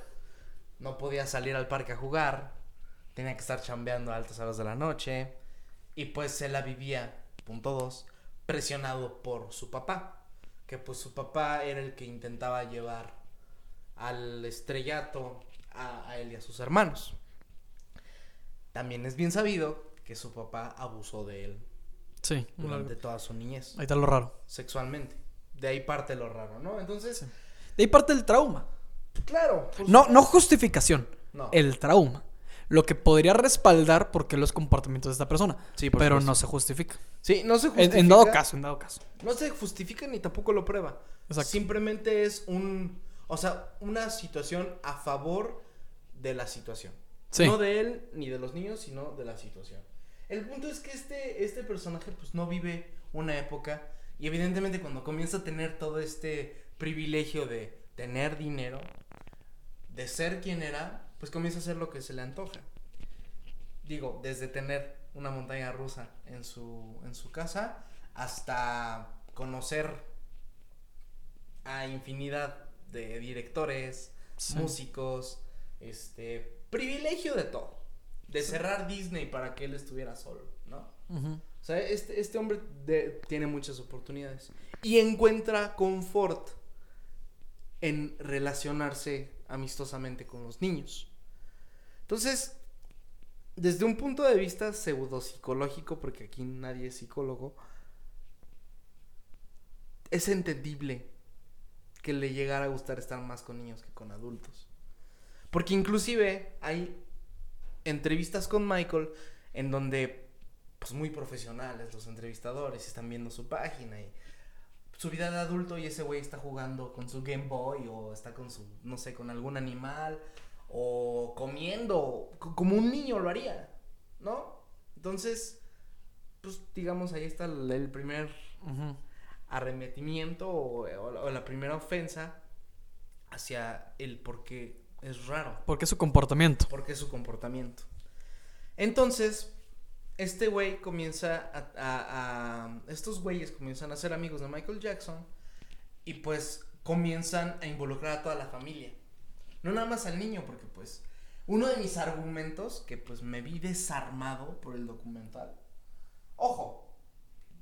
No podía salir al parque a jugar, tenía que estar chambeando a altas horas de la noche y pues se la vivía, punto dos, presionado por su papá, que pues su papá era el que intentaba llevar al estrellato a, a él y a sus hermanos. También es bien sabido que su papá abusó de él Sí. durante toda su niñez, Ahí está lo raro. sexualmente. De ahí parte lo raro, ¿no? Entonces, De ahí parte el trauma. claro. pues, No, no justificación. No. El trauma. Lo que podría respaldar por qué los comportamientos de esta persona. Sí, por pero supuesto. no se justifica. Sí, no se En, justifica. en dado caso, en dado caso. No se justifica ni tampoco lo prueba. Exacto. Simplemente es un, o sea, una situación a favor de la situación. Sí. No de él ni de los niños, sino de la situación. El punto es que este, este personaje pues no vive una época y evidentemente cuando comienza a tener todo este privilegio de tener dinero, de ser quien era, pues comienza a hacer lo que se le antoja. Digo, desde tener una montaña rusa en su, en su casa hasta conocer a infinidad de directores, Sí. músicos, este, privilegio de todo. De cerrar Disney para que él estuviera solo, ¿no? O sea, este, este hombre de- tiene muchas oportunidades. Y encuentra confort en relacionarse amistosamente con los niños. Entonces, desde un punto de vista pseudopsicológico, porque aquí nadie es psicólogo, es entendible que le llegara a gustar estar más con niños que con adultos. Porque inclusive hay entrevistas con Michael en donde, pues muy profesionales los entrevistadores están viendo su página y su vida de adulto y ese güey está jugando con su Game Boy o está con su, no sé, con algún animal o comiendo, co- como un niño lo haría, ¿no? Entonces, pues digamos, ahí está el, el primer arremetimiento o, o la primera ofensa hacia el por qué es raro. Porque es su comportamiento. Porque es su comportamiento. Entonces, este güey comienza a, Estos güeyes comienzan a ser amigos de Michael Jackson y pues comienzan a involucrar a toda la familia. No nada más al niño, porque pues uno de mis argumentos, que pues me vi desarmado por el documental. Ojo,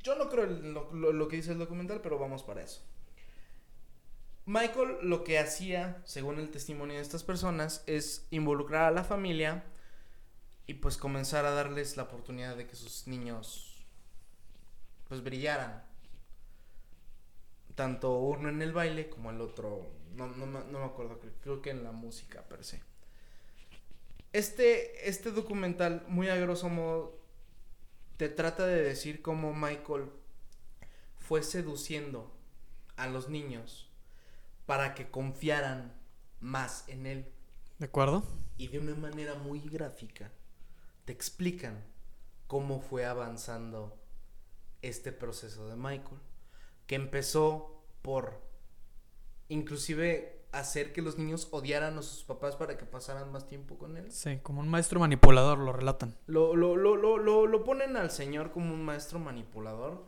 yo no creo lo que dice el documental, pero vamos para eso. Michael lo que hacía, según el testimonio de estas personas, es involucrar a la familia y pues comenzar a darles la oportunidad de que sus niños pues brillaran. Tanto uno en el baile como el otro, no, no, me- no me acuerdo, creo, creo que en la música per se. Este, este documental, muy a grosso modo, te trata de decir cómo Michael fue seduciendo a los niños para que confiaran más en él ¿De acuerdo? y de una manera muy gráfica te explican cómo fue avanzando este proceso de Michael, que empezó por inclusive hacer que los niños odiaran a sus papás para que pasaran más tiempo con él. Sí, como un maestro manipulador lo relatan. Lo, lo, lo, lo, lo, lo ponen al señor como un maestro manipulador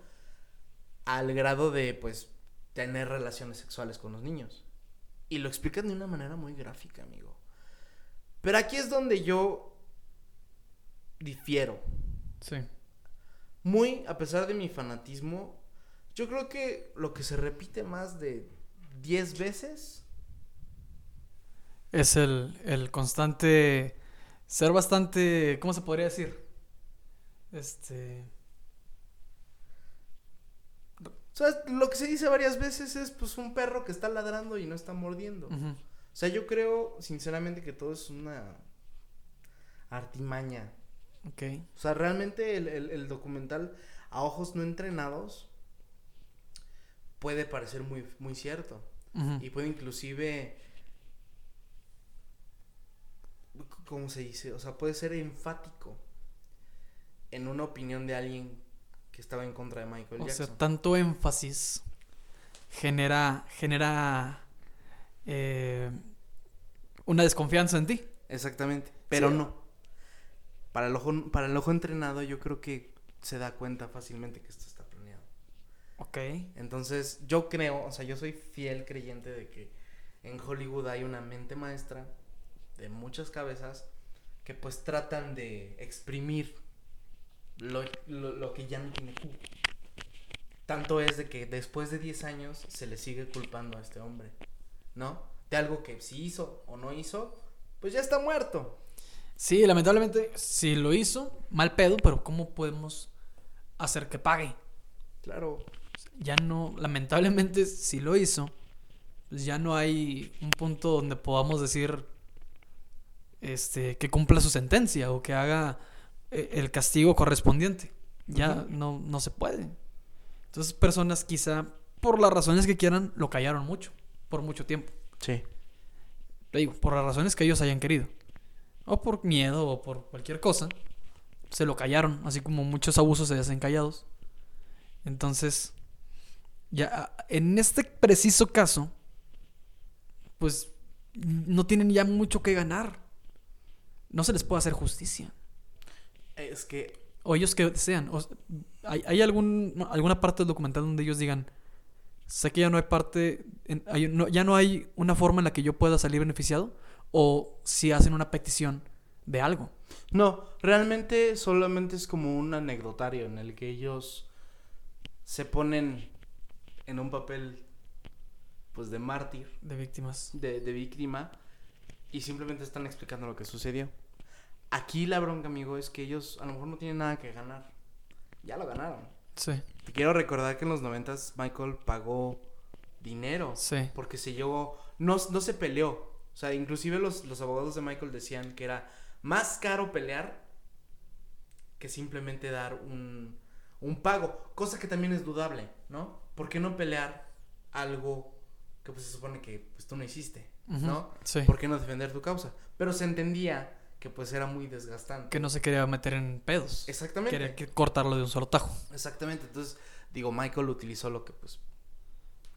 al grado de, pues, tener relaciones sexuales con los niños. Y lo explican de una manera muy gráfica, amigo. Pero aquí es donde yo difiero. Sí. Muy, a pesar de mi fanatismo, yo creo que lo que se repite más de 10 veces Es el, el constante ser bastante, ¿cómo se podría decir? Este, O sea, lo que se dice varias veces es pues un perro que está ladrando y no está mordiendo. O sea, yo creo sinceramente que todo es una artimaña. Ok. O sea, realmente el, el- el documental a ojos no entrenados puede parecer muy, muy cierto. Y puede inclusive... ¿Cómo se dice? O sea, puede ser enfático en una opinión de alguien que estaba en contra de Michael O Jackson. sea, tanto énfasis genera, genera eh, una desconfianza en ti. Exactamente, pero Sí. no. Para el, ojo, para el ojo entrenado yo creo que se da cuenta fácilmente que esto está planeado. Ok. Entonces yo creo, o sea, yo soy fiel creyente de que en Hollywood hay una mente maestra de muchas cabezas que pues tratan de exprimir lo, lo- lo que ya no tiene jugo. Tanto es de que después de 10 años se le sigue culpando a este hombre, ¿no? De algo que si hizo o no hizo, pues ya está muerto. Sí, lamentablemente, sí lo hizo, mal pedo, pero ¿cómo podemos hacer que pague? Claro. Ya no, lamentablemente, si lo hizo, pues ya no hay un punto donde podamos decir este, que cumpla su sentencia o que haga eh, el castigo correspondiente. Ya no, no se puede. Entonces, personas quizá, por las razones que quieran, lo callaron mucho, por mucho tiempo. Sí. Te digo, por las razones que ellos hayan querido. O por miedo o por cualquier cosa. Se lo callaron, así como muchos abusos se hacen callados. Entonces, ya en este preciso caso, pues no tienen ya mucho que ganar. no se les puede hacer justicia. Es que O ellos que desean. O ¿Hay, hay algún, alguna parte del documental donde ellos digan, sé que ya no hay parte, en- hay- no- ya no hay una forma en la que yo pueda salir beneficiado? O si hacen una petición de algo. No, realmente solamente es como un anecdotario en el que ellos se ponen en un papel pues de mártir, De víctimas. de, de víctima y simplemente están explicando lo que sucedió. Aquí la bronca, amigo, es que ellos a lo mejor no tienen nada que ganar. Ya lo ganaron. Sí, Te quiero recordar que en los noventas Michael pagó dinero sí. porque se llevó, no, no se peleó. O sea, inclusive los, los abogados de Michael decían que era más caro pelear que simplemente dar un, un pago. Cosa que también es dudable, ¿no? ¿Por qué no pelear algo que pues se supone que pues, tú no hiciste, ¿no? Sí. ¿Por qué no defender tu causa? Pero se entendía que pues era muy desgastante. Que no se quería meter en pedos. Exactamente. Quería que cortarlo de un solo tajo. Exactamente. Entonces, digo, Michael utilizó lo que pues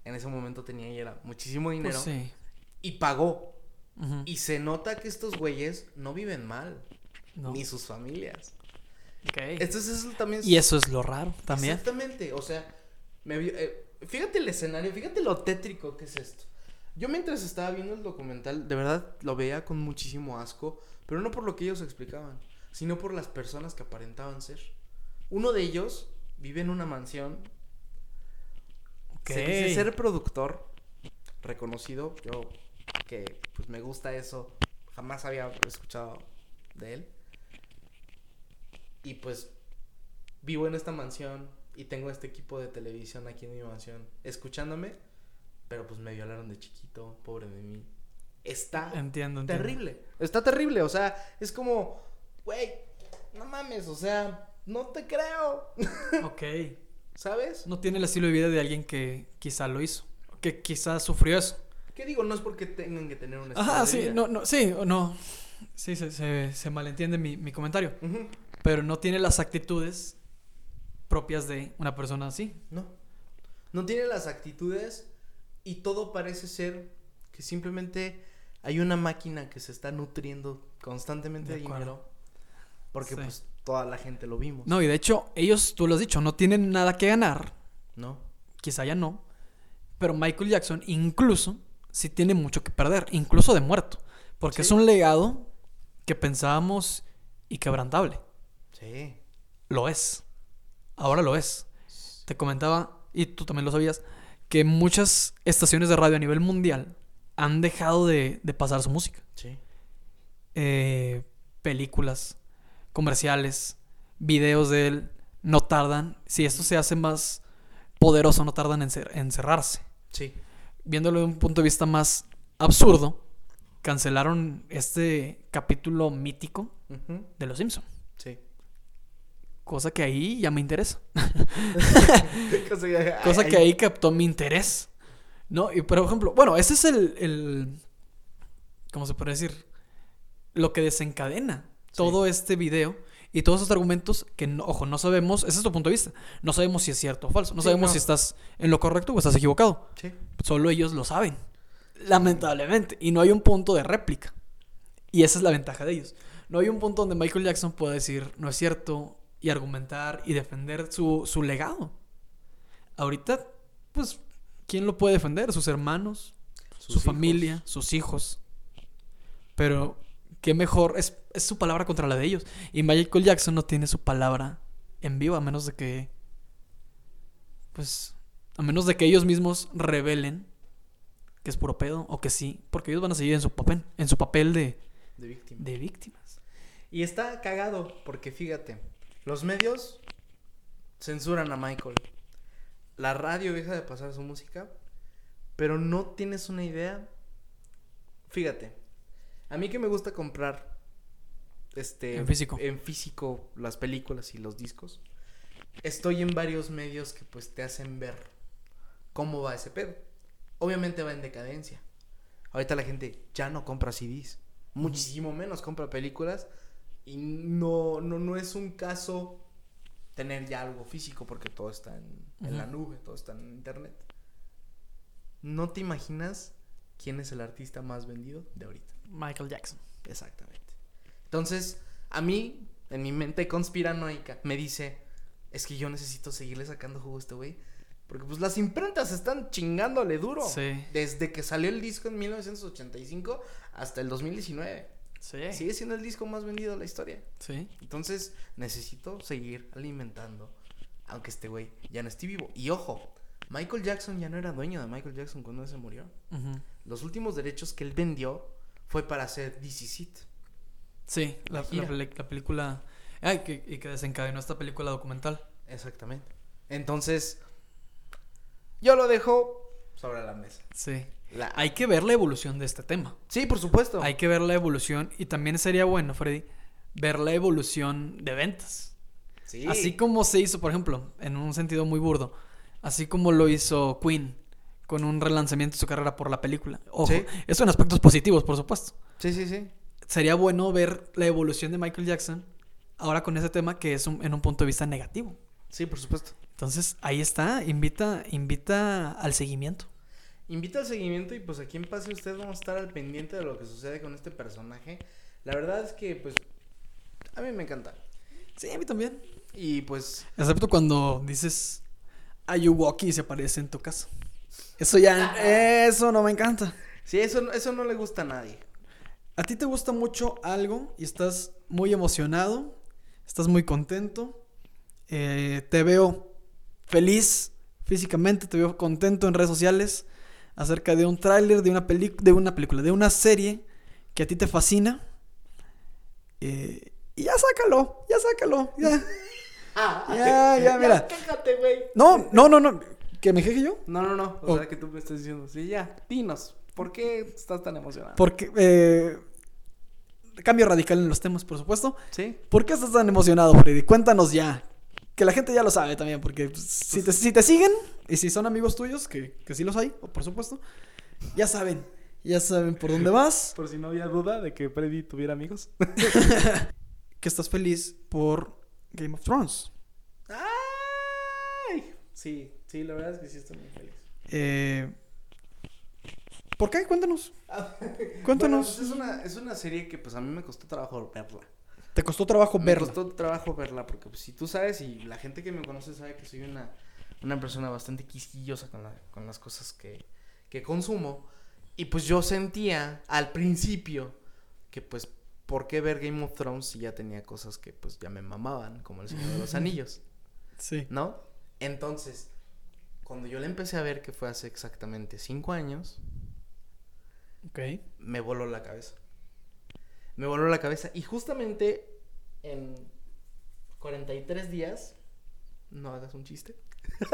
en ese momento tenía y era muchísimo dinero. Pues sí. Y pagó. Y se nota que estos güeyes no viven mal. No. Ni sus familias. Ok. Entonces eso también... Y eso es lo raro también. Exactamente. O sea, me eh, fíjate el escenario, fíjate lo tétrico que es esto. Yo mientras estaba viendo el documental, de verdad lo veía con muchísimo asco, pero no por lo que ellos explicaban, sino por las personas que aparentaban ser. Uno de ellos vive en una mansión, Ok. se dice ser productor, reconocido, yo que pues me gusta eso, jamás había escuchado de él. Y pues vivo en esta mansión y tengo este equipo de televisión aquí en mi mansión escuchándome, pero pues me violaron de chiquito, pobre de mí. Está Entiendo, entiendo. terrible, está terrible, o sea, es como, güey, no mames, o sea, no te creo, [laughs] Ok. ¿sabes? No tiene el estilo de vida de alguien que quizá lo hizo. Que quizá sufrió eso. ¿Qué digo? No es porque tengan que tener un estilo Ajá, sí, no, no, sí, no. Sí, se, se, se malentiende mi, mi comentario. Pero no tiene las actitudes propias de una persona así. No. No tiene las actitudes y todo parece ser que simplemente hay una máquina que se está nutriendo constantemente de, dinero. Porque Sí. pues toda la gente lo vimos. No, y de hecho, ellos, tú lo has dicho, no tienen nada que ganar. ¿No? Quizá ya no. Pero Michael Jackson incluso sí tiene mucho que perder, incluso de muerto. Porque es un legado que pensábamos inquebrantable. Sí. Lo es. Ahora lo es. Te comentaba, y tú también lo sabías, que muchas estaciones de radio a nivel mundial han dejado de, de pasar su música. Sí. Eh, películas, comerciales, videos de él, no tardan. Si esto se hace más poderoso, no tardan en, cer- en cerrarse. Sí. Viéndolo de un punto de vista más absurdo, cancelaron este capítulo mítico de Los Simpson. Sí. Cosa que ahí ya me interesa. [laughs] Cosa que ahí captó mi interés. ¿No? Y por ejemplo, bueno, ese es el, el ¿cómo se puede decir? Lo que desencadena todo este video y todos esos argumentos que, no- ojo, no sabemos, ese es tu punto de vista. No sabemos si es cierto o falso. No Sí, sabemos no. si estás en lo correcto o estás equivocado. Sí. Solo ellos lo saben. Lamentablemente. Y no hay un punto de réplica. Y esa es la ventaja de ellos. No hay un punto donde Michael Jackson pueda decir, no es cierto, y argumentar y defender su, su legado. Ahorita, pues, ¿quién lo puede defender? Sus hermanos, Sus su hijos. familia, sus hijos. Pero, qué mejor, es, es su palabra contra la de ellos. Y Michael Jackson no tiene su palabra en vivo, a menos de que, pues, a menos de que ellos mismos revelen que es puro pedo o que sí, porque ellos van a seguir en su papel, en su papel de, De víctima. de víctimas. Y está cagado, porque fíjate, los medios censuran a Michael. La radio deja de pasar su música, pero no tienes una idea. Fíjate, a mí que me gusta comprar este En físico. en físico las películas y los discos. Estoy en varios medios que pues te hacen ver cómo va ese pedo. Obviamente va en decadencia. Ahorita la gente ya no compra CDs, muchísimo menos compra películas y no, no, no es un caso tener ya algo físico porque todo está en, en la nube, todo está en internet. No te imaginas quién es el artista más vendido de ahorita. Michael Jackson. Exactamente. Entonces, a mí, en mi mente conspiranoica, me dice, es que yo necesito seguirle sacando jugo a este güey. Porque pues las imprentas están chingándole duro. Sí. Desde que salió el disco en 1985 hasta el 2019. Sí. Sigue siendo el disco más vendido de la historia. Sí. Entonces, necesito seguir alimentando. Aunque este güey ya no esté vivo. Y ojo, Michael Jackson ya no era dueño de Michael Jackson cuando se murió. Los últimos derechos que él vendió fue para hacer This Is It. Sí, la, película. Ay, que, y que desencadenó esta película documental. Exactamente. Entonces, yo lo dejo sobre la mesa. Sí. Hay que ver la evolución de este tema. Sí, por supuesto. Hay que ver la evolución. Y también sería bueno, Freddy, ver la evolución de ventas. Sí. Así como se hizo, por ejemplo, en un sentido muy burdo, así como lo hizo Queen con un relanzamiento de su carrera por la película. Ojo, Sí. eso en aspectos positivos, por supuesto. Sí, sí, sí. Sería bueno ver la evolución de Michael Jackson ahora con ese tema que es un- en un punto de vista negativo. Sí, por supuesto. Entonces, ahí está, invita, invita al seguimiento. Invita al seguimiento y pues aquí en Pase Usted vamos a estar al pendiente de lo que sucede con este personaje. La verdad es que pues a mí me encanta. Sí, a mí también. Y pues Excepto cuando dices Ayuwoki y se aparece en tu casa. Eso ya, eso no me encanta. sí, eso, eso no le gusta a nadie. A ti te gusta mucho algo y estás muy emocionado, estás muy contento, eh, te veo feliz físicamente, te veo contento en redes sociales acerca de un tráiler, de una peli- de una película, de una serie que a ti te fascina. Eh, y ya sácalo, ya sácalo, ya. Ya, ya, mira. Güey. No, no, no, no. ¿Que me jeje yo? No, no, no. O Oh. sea, que tú me estás diciendo, sí, ya, dinos, ¿por qué estás tan emocionado? Porque eh, cambio radical en los temas, por supuesto. Sí. ¿Por qué estás tan emocionado, Freddy? Cuéntanos ya. Que la gente ya lo sabe también, porque pues, si, te, si te siguen y si son amigos tuyos, que, que sí los hay, por supuesto, ya saben, ya saben por dónde vas, [laughs] Por si no había duda de que Freddy tuviera amigos. [laughs] que estás feliz por Game of Thrones. ¡Ay! Sí, sí, la verdad es que sí estoy muy feliz. Eh, ¿Por qué? Cuéntanos. [laughs] Bueno, Cuéntanos. pues es, una, es una serie que pues a mí me costó trabajo verla. ¿Te costó trabajo Me verla? costó trabajo verla porque pues, si tú sabes y la gente que me conoce sabe que soy una, una persona bastante quisquillosa con, la- con las cosas que, que consumo. Y pues yo sentía al principio que pues, ¿por qué ver Game of Thrones si ya tenía cosas que pues ya me mamaban, como El Señor de los [laughs] Anillos, Sí. ¿no? Entonces, cuando yo la empecé a ver, que fue hace exactamente cinco años, Ok. me voló la cabeza. Me voló la cabeza. Y justamente en 43 días. No hagas un chiste. [laughs]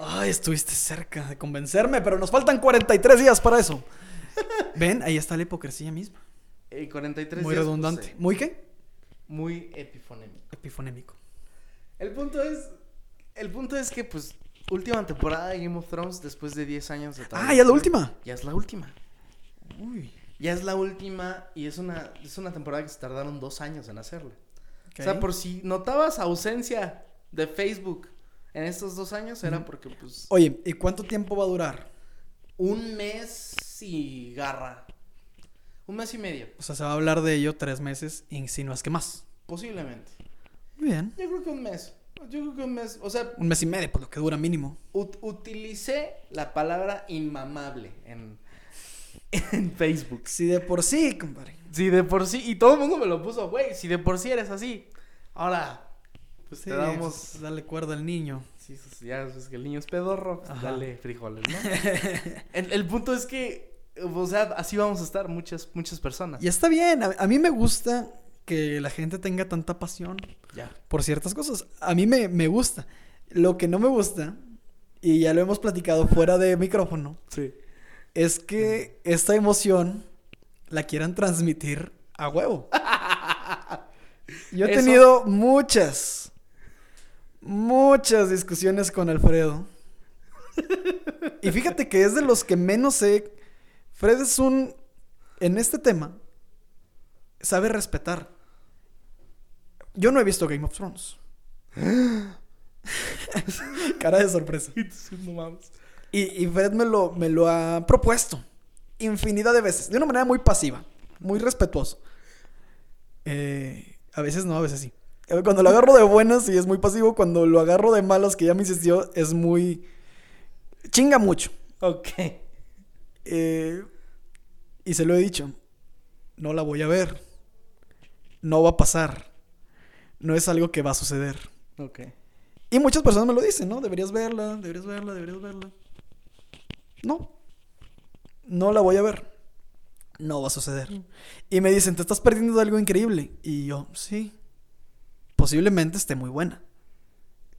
Ay, estuviste cerca de convencerme, pero nos faltan 43 días para eso. Ven, ahí está la hipocresía misma. En 43 Muy días. redundante. puse ¿Muy qué? muy epifonémico. Epifonémico. El punto es. El punto es que, pues, última temporada de Game of Thrones después de 10 años de Ah, ya es la última. Ya es la última. Uy. Ya es la última y es una, es una temporada que se tardaron dos años en hacerla. O sea, por si notabas ausencia de Facebook en estos dos años, era porque, pues, Oye, ¿y cuánto tiempo va a durar? un mes y garra. Un mes y medio, O sea, se va a hablar de ello tres meses y si no es que más. posiblemente. Muy bien. Yo creo que un mes. Yo creo que un mes. O sea, Un mes y medio, por lo que dura mínimo. ut- utilicé la palabra inmamable en, [laughs] en Facebook. Si de por sí, compadre. Si de por sí, y todo el mundo me lo puso, güey, si de por sí eres así. Ahora, pues Sí, te damos... pues, dale cuerda al niño. Sí, pues, ya es que el niño es pedorro, pues, dale frijoles, ¿no? [laughs] el, el punto es que, o sea, así vamos a estar muchas, muchas personas. Y está bien, a, a mí me gusta que la gente tenga tanta pasión Ya. por ciertas cosas. A mí me, me gusta. Lo que no me gusta, y ya lo hemos platicado fuera de micrófono, Sí. es que esta emoción la quieran transmitir a huevo. Yo he Eso- tenido muchas, muchas discusiones con Alfredo. Y fíjate que es de los que menos sé. Fred es un, en este tema, sabe respetar. Yo no he visto Game of Thrones. [gasps] Cara de sorpresa. Y, y Fred me lo, me lo ha propuesto. infinidad de veces, de una manera muy pasiva, muy respetuoso. Eh, a veces no, a veces sí. Cuando lo agarro de buenas sí es muy pasivo, cuando lo agarro de malas que ya me insistió es muy... chinga mucho. Ok. Eh, y se lo he dicho, no la voy a ver, no va a pasar, no es algo que va a suceder. Ok. Y muchas personas me lo dicen, ¿no? Deberías verla, deberías verla, deberías verla. No. No la voy a ver. No va a suceder. Y me dicen, te estás perdiendo de algo increíble. Y yo, sí. Posiblemente esté muy buena.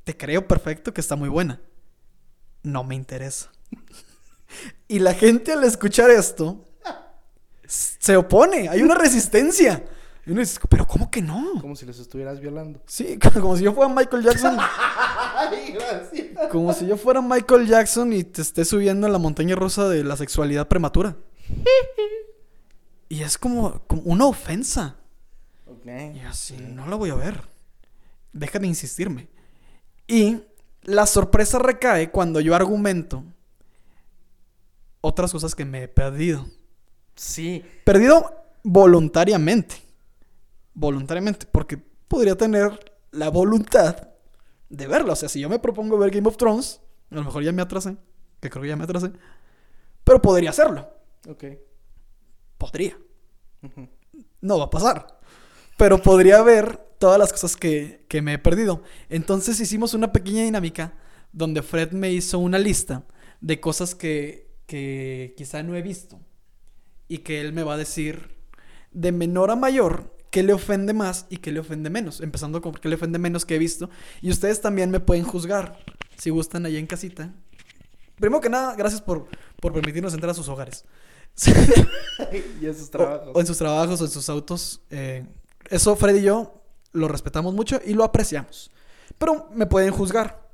Te creo perfecto que está muy buena. No me interesa. [laughs] y la gente al escuchar esto se opone. Hay una resistencia. Y uno dice, pero ¿cómo que no? Como si los estuvieras violando. Sí, [laughs] como si yo fuera Michael Jackson. [laughs] Ay. Como si yo fuera Michael Jackson y te esté subiendo a la montaña rusa de la sexualidad prematura. Y es como, como una ofensa. Ok. Y así, no la voy a ver. Deja de insistirme. Y la sorpresa recae cuando yo argumento otras cosas que me he perdido. Sí. Perdido voluntariamente. Voluntariamente. Porque podría tener la voluntad de verlo. O sea, si yo me propongo ver Game of Thrones, a lo mejor ya me atrasé. Que creo que ya me atrasé. Pero podría hacerlo. Ok. Podría. No va a pasar. Pero podría ver todas las cosas que, que me he perdido. Entonces hicimos una pequeña dinámica donde Fred me hizo una lista de cosas que, que quizá no he visto. Y que él me va a decir de menor a mayor qué le ofende más y qué le ofende menos. Empezando con qué le ofende menos que he visto. Y ustedes también me pueden juzgar si gustan allá en casita. Primero que nada, gracias por, por permitirnos entrar a sus hogares. [laughs] y esos O- trabajos. O, en sus trabajos o en sus autos. eh, eso Fred y yo lo respetamos mucho y lo apreciamos. Pero me pueden juzgar.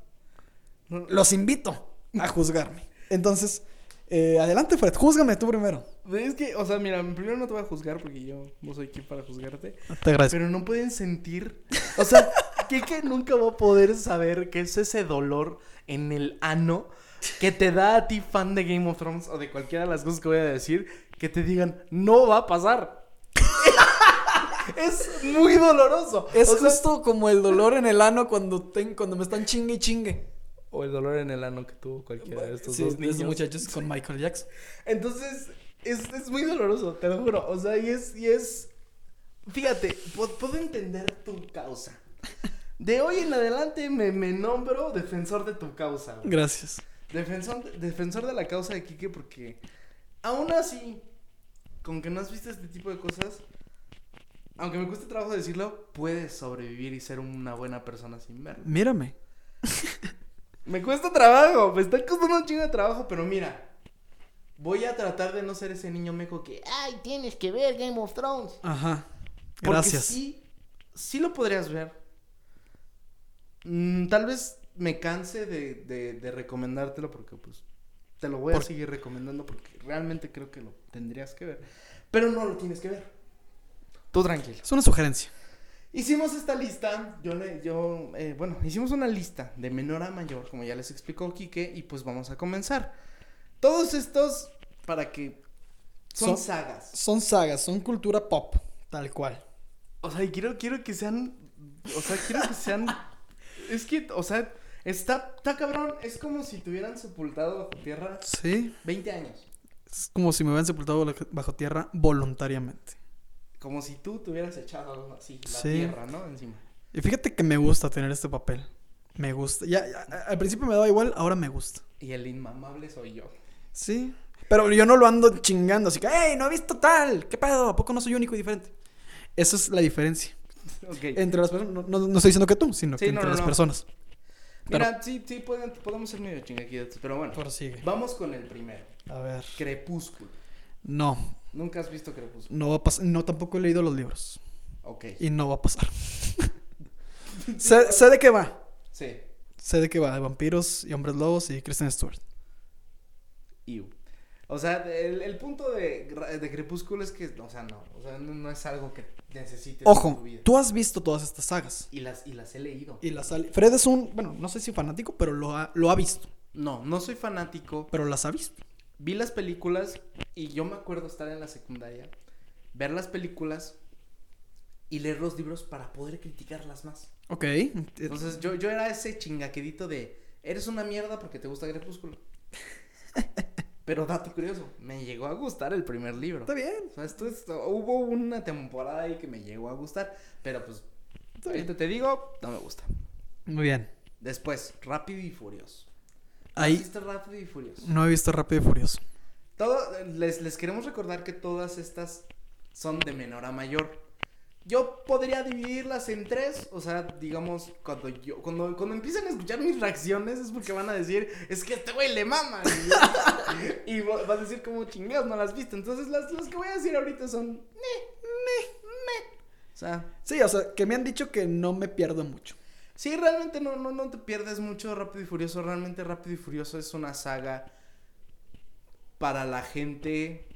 Los invito a juzgarme. Entonces, eh, adelante Fred, júzgame tú primero. Es que, o sea, mira, primero no te voy a juzgar porque yo no soy quien para juzgarte. Te agradezco. Pero no pueden sentir. O sea, [laughs] Kike nunca va a poder saber qué es ese dolor en el ano que te da a ti, fan de Game of Thrones o de cualquiera de las cosas que voy a decir, que te digan, no va a pasar. [laughs] es muy doloroso. Es O sea, justo como el dolor en el ano cuando, ten- cuando me están chingue y chingue. O el dolor en el ano que tuvo cualquiera de estos Sí, dos niños. muchachos con Michael Jackson. Entonces, es, es muy doloroso, te lo juro. O sea, y es, y es... Fíjate, pu- puedo entender tu causa. De hoy en adelante me, me nombro defensor de tu causa. güey. Gracias. Defensor, defensor de la causa de Kike porque aún así, con que no has visto este tipo de cosas, aunque me cueste trabajo decirlo, puedes sobrevivir y ser una buena persona sin verlo. Mírame. [laughs] Me cuesta trabajo, me está costando un chingo de trabajo, pero mira, voy a tratar de no ser ese niño meco que, ay, tienes que ver Game of Thrones. Ajá. Porque Gracias. sí, sí lo podrías ver. Mm, tal vez me canse de, de- de recomendártelo porque pues te lo voy a seguir recomendando porque realmente creo que lo tendrías que ver. Pero no lo tienes que ver. Tú tranquilo. Es una sugerencia. Hicimos esta lista, yo le, yo, eh, bueno, hicimos una lista de menor a mayor, como ya les explicó Quique, y pues vamos a comenzar. Todos estos, para que, son, Son- sagas. Son sagas, son cultura pop, tal cual. O sea, y quiero, quiero que sean. O sea, quiero que sean. [laughs] es que, o sea, está, está cabrón. Es como si te hubieran sepultado bajo tierra Sí. 20 años. Es como si me hubieran sepultado bajo- bajo tierra voluntariamente. Como si tú te hubieras echado así, la Sí. tierra, ¿no? Encima. Y fíjate que me gusta tener este papel. Me gusta. Ya, ya, al principio me daba igual, ahora me gusta. Y el inmamable soy yo. Sí. Pero yo no lo ando chingando, así que, ¡hey, no he visto tal! ¿Qué pedo? ¿A poco no soy único y diferente? Esa es la diferencia. [laughs] Ok. Entre las personas, no, no- no estoy diciendo que tú, sino Sí, que no, entre no, las personas. Mira, sí, sí, pueden- podemos ser medio chingaquitos, pero bueno. Prosigue. Vamos con el primero. A ver. Crepúsculo. No, Nunca has visto Crepúsculo. no va a pasar. No, tampoco he leído los libros. Ok. Y no va a pasar. [laughs] sé, sé de qué va. Sí. Sé de qué va. De vampiros y hombres lobos y Kristen Stewart. Iu. O sea, el, el punto de, de Crepúsculo es que, o sea, no. O sea, no, no es algo que necesites en tu Ojo, vida. tú has visto todas estas sagas. Y las, y las he leído. Y las ha- Fred es un, bueno, no sé si fanático, pero lo ha, lo ha visto. No, no soy fanático. Pero las ha visto. Vi las películas y yo me acuerdo estar en la secundaria, ver las películas y leer los libros para poder criticarlas más. Ok. Entonces yo, yo era ese chingaquedito de, eres una mierda porque te gusta Crepúsculo. [laughs] Pero dato curioso, me llegó a gustar el primer libro. Está bien. O sea, esto es- hubo una temporada ahí que me llegó a gustar, pero pues, ahorita te digo, no me gusta. Muy bien. Después, Rápido y Furioso. Ahí ¿Viste Rápido y Furioso? no he visto Rápido y Furioso. Todo, les, les queremos recordar que todas estas son de menor a mayor. Yo podría dividirlas en tres, o sea, digamos, cuando yo, cuando, cuando empiecen a escuchar mis reacciones es porque van a decir, es que a este güey le mama. Y, [laughs] y va va a decir como chingados, no las viste. Entonces las, las que voy a decir ahorita son, me, me, me. O sea, Sí, o sea, que me han dicho que no me pierdo mucho. Sí, realmente no, no, no te pierdes mucho Rápido y Furioso. Realmente Rápido y Furioso es una saga para la gente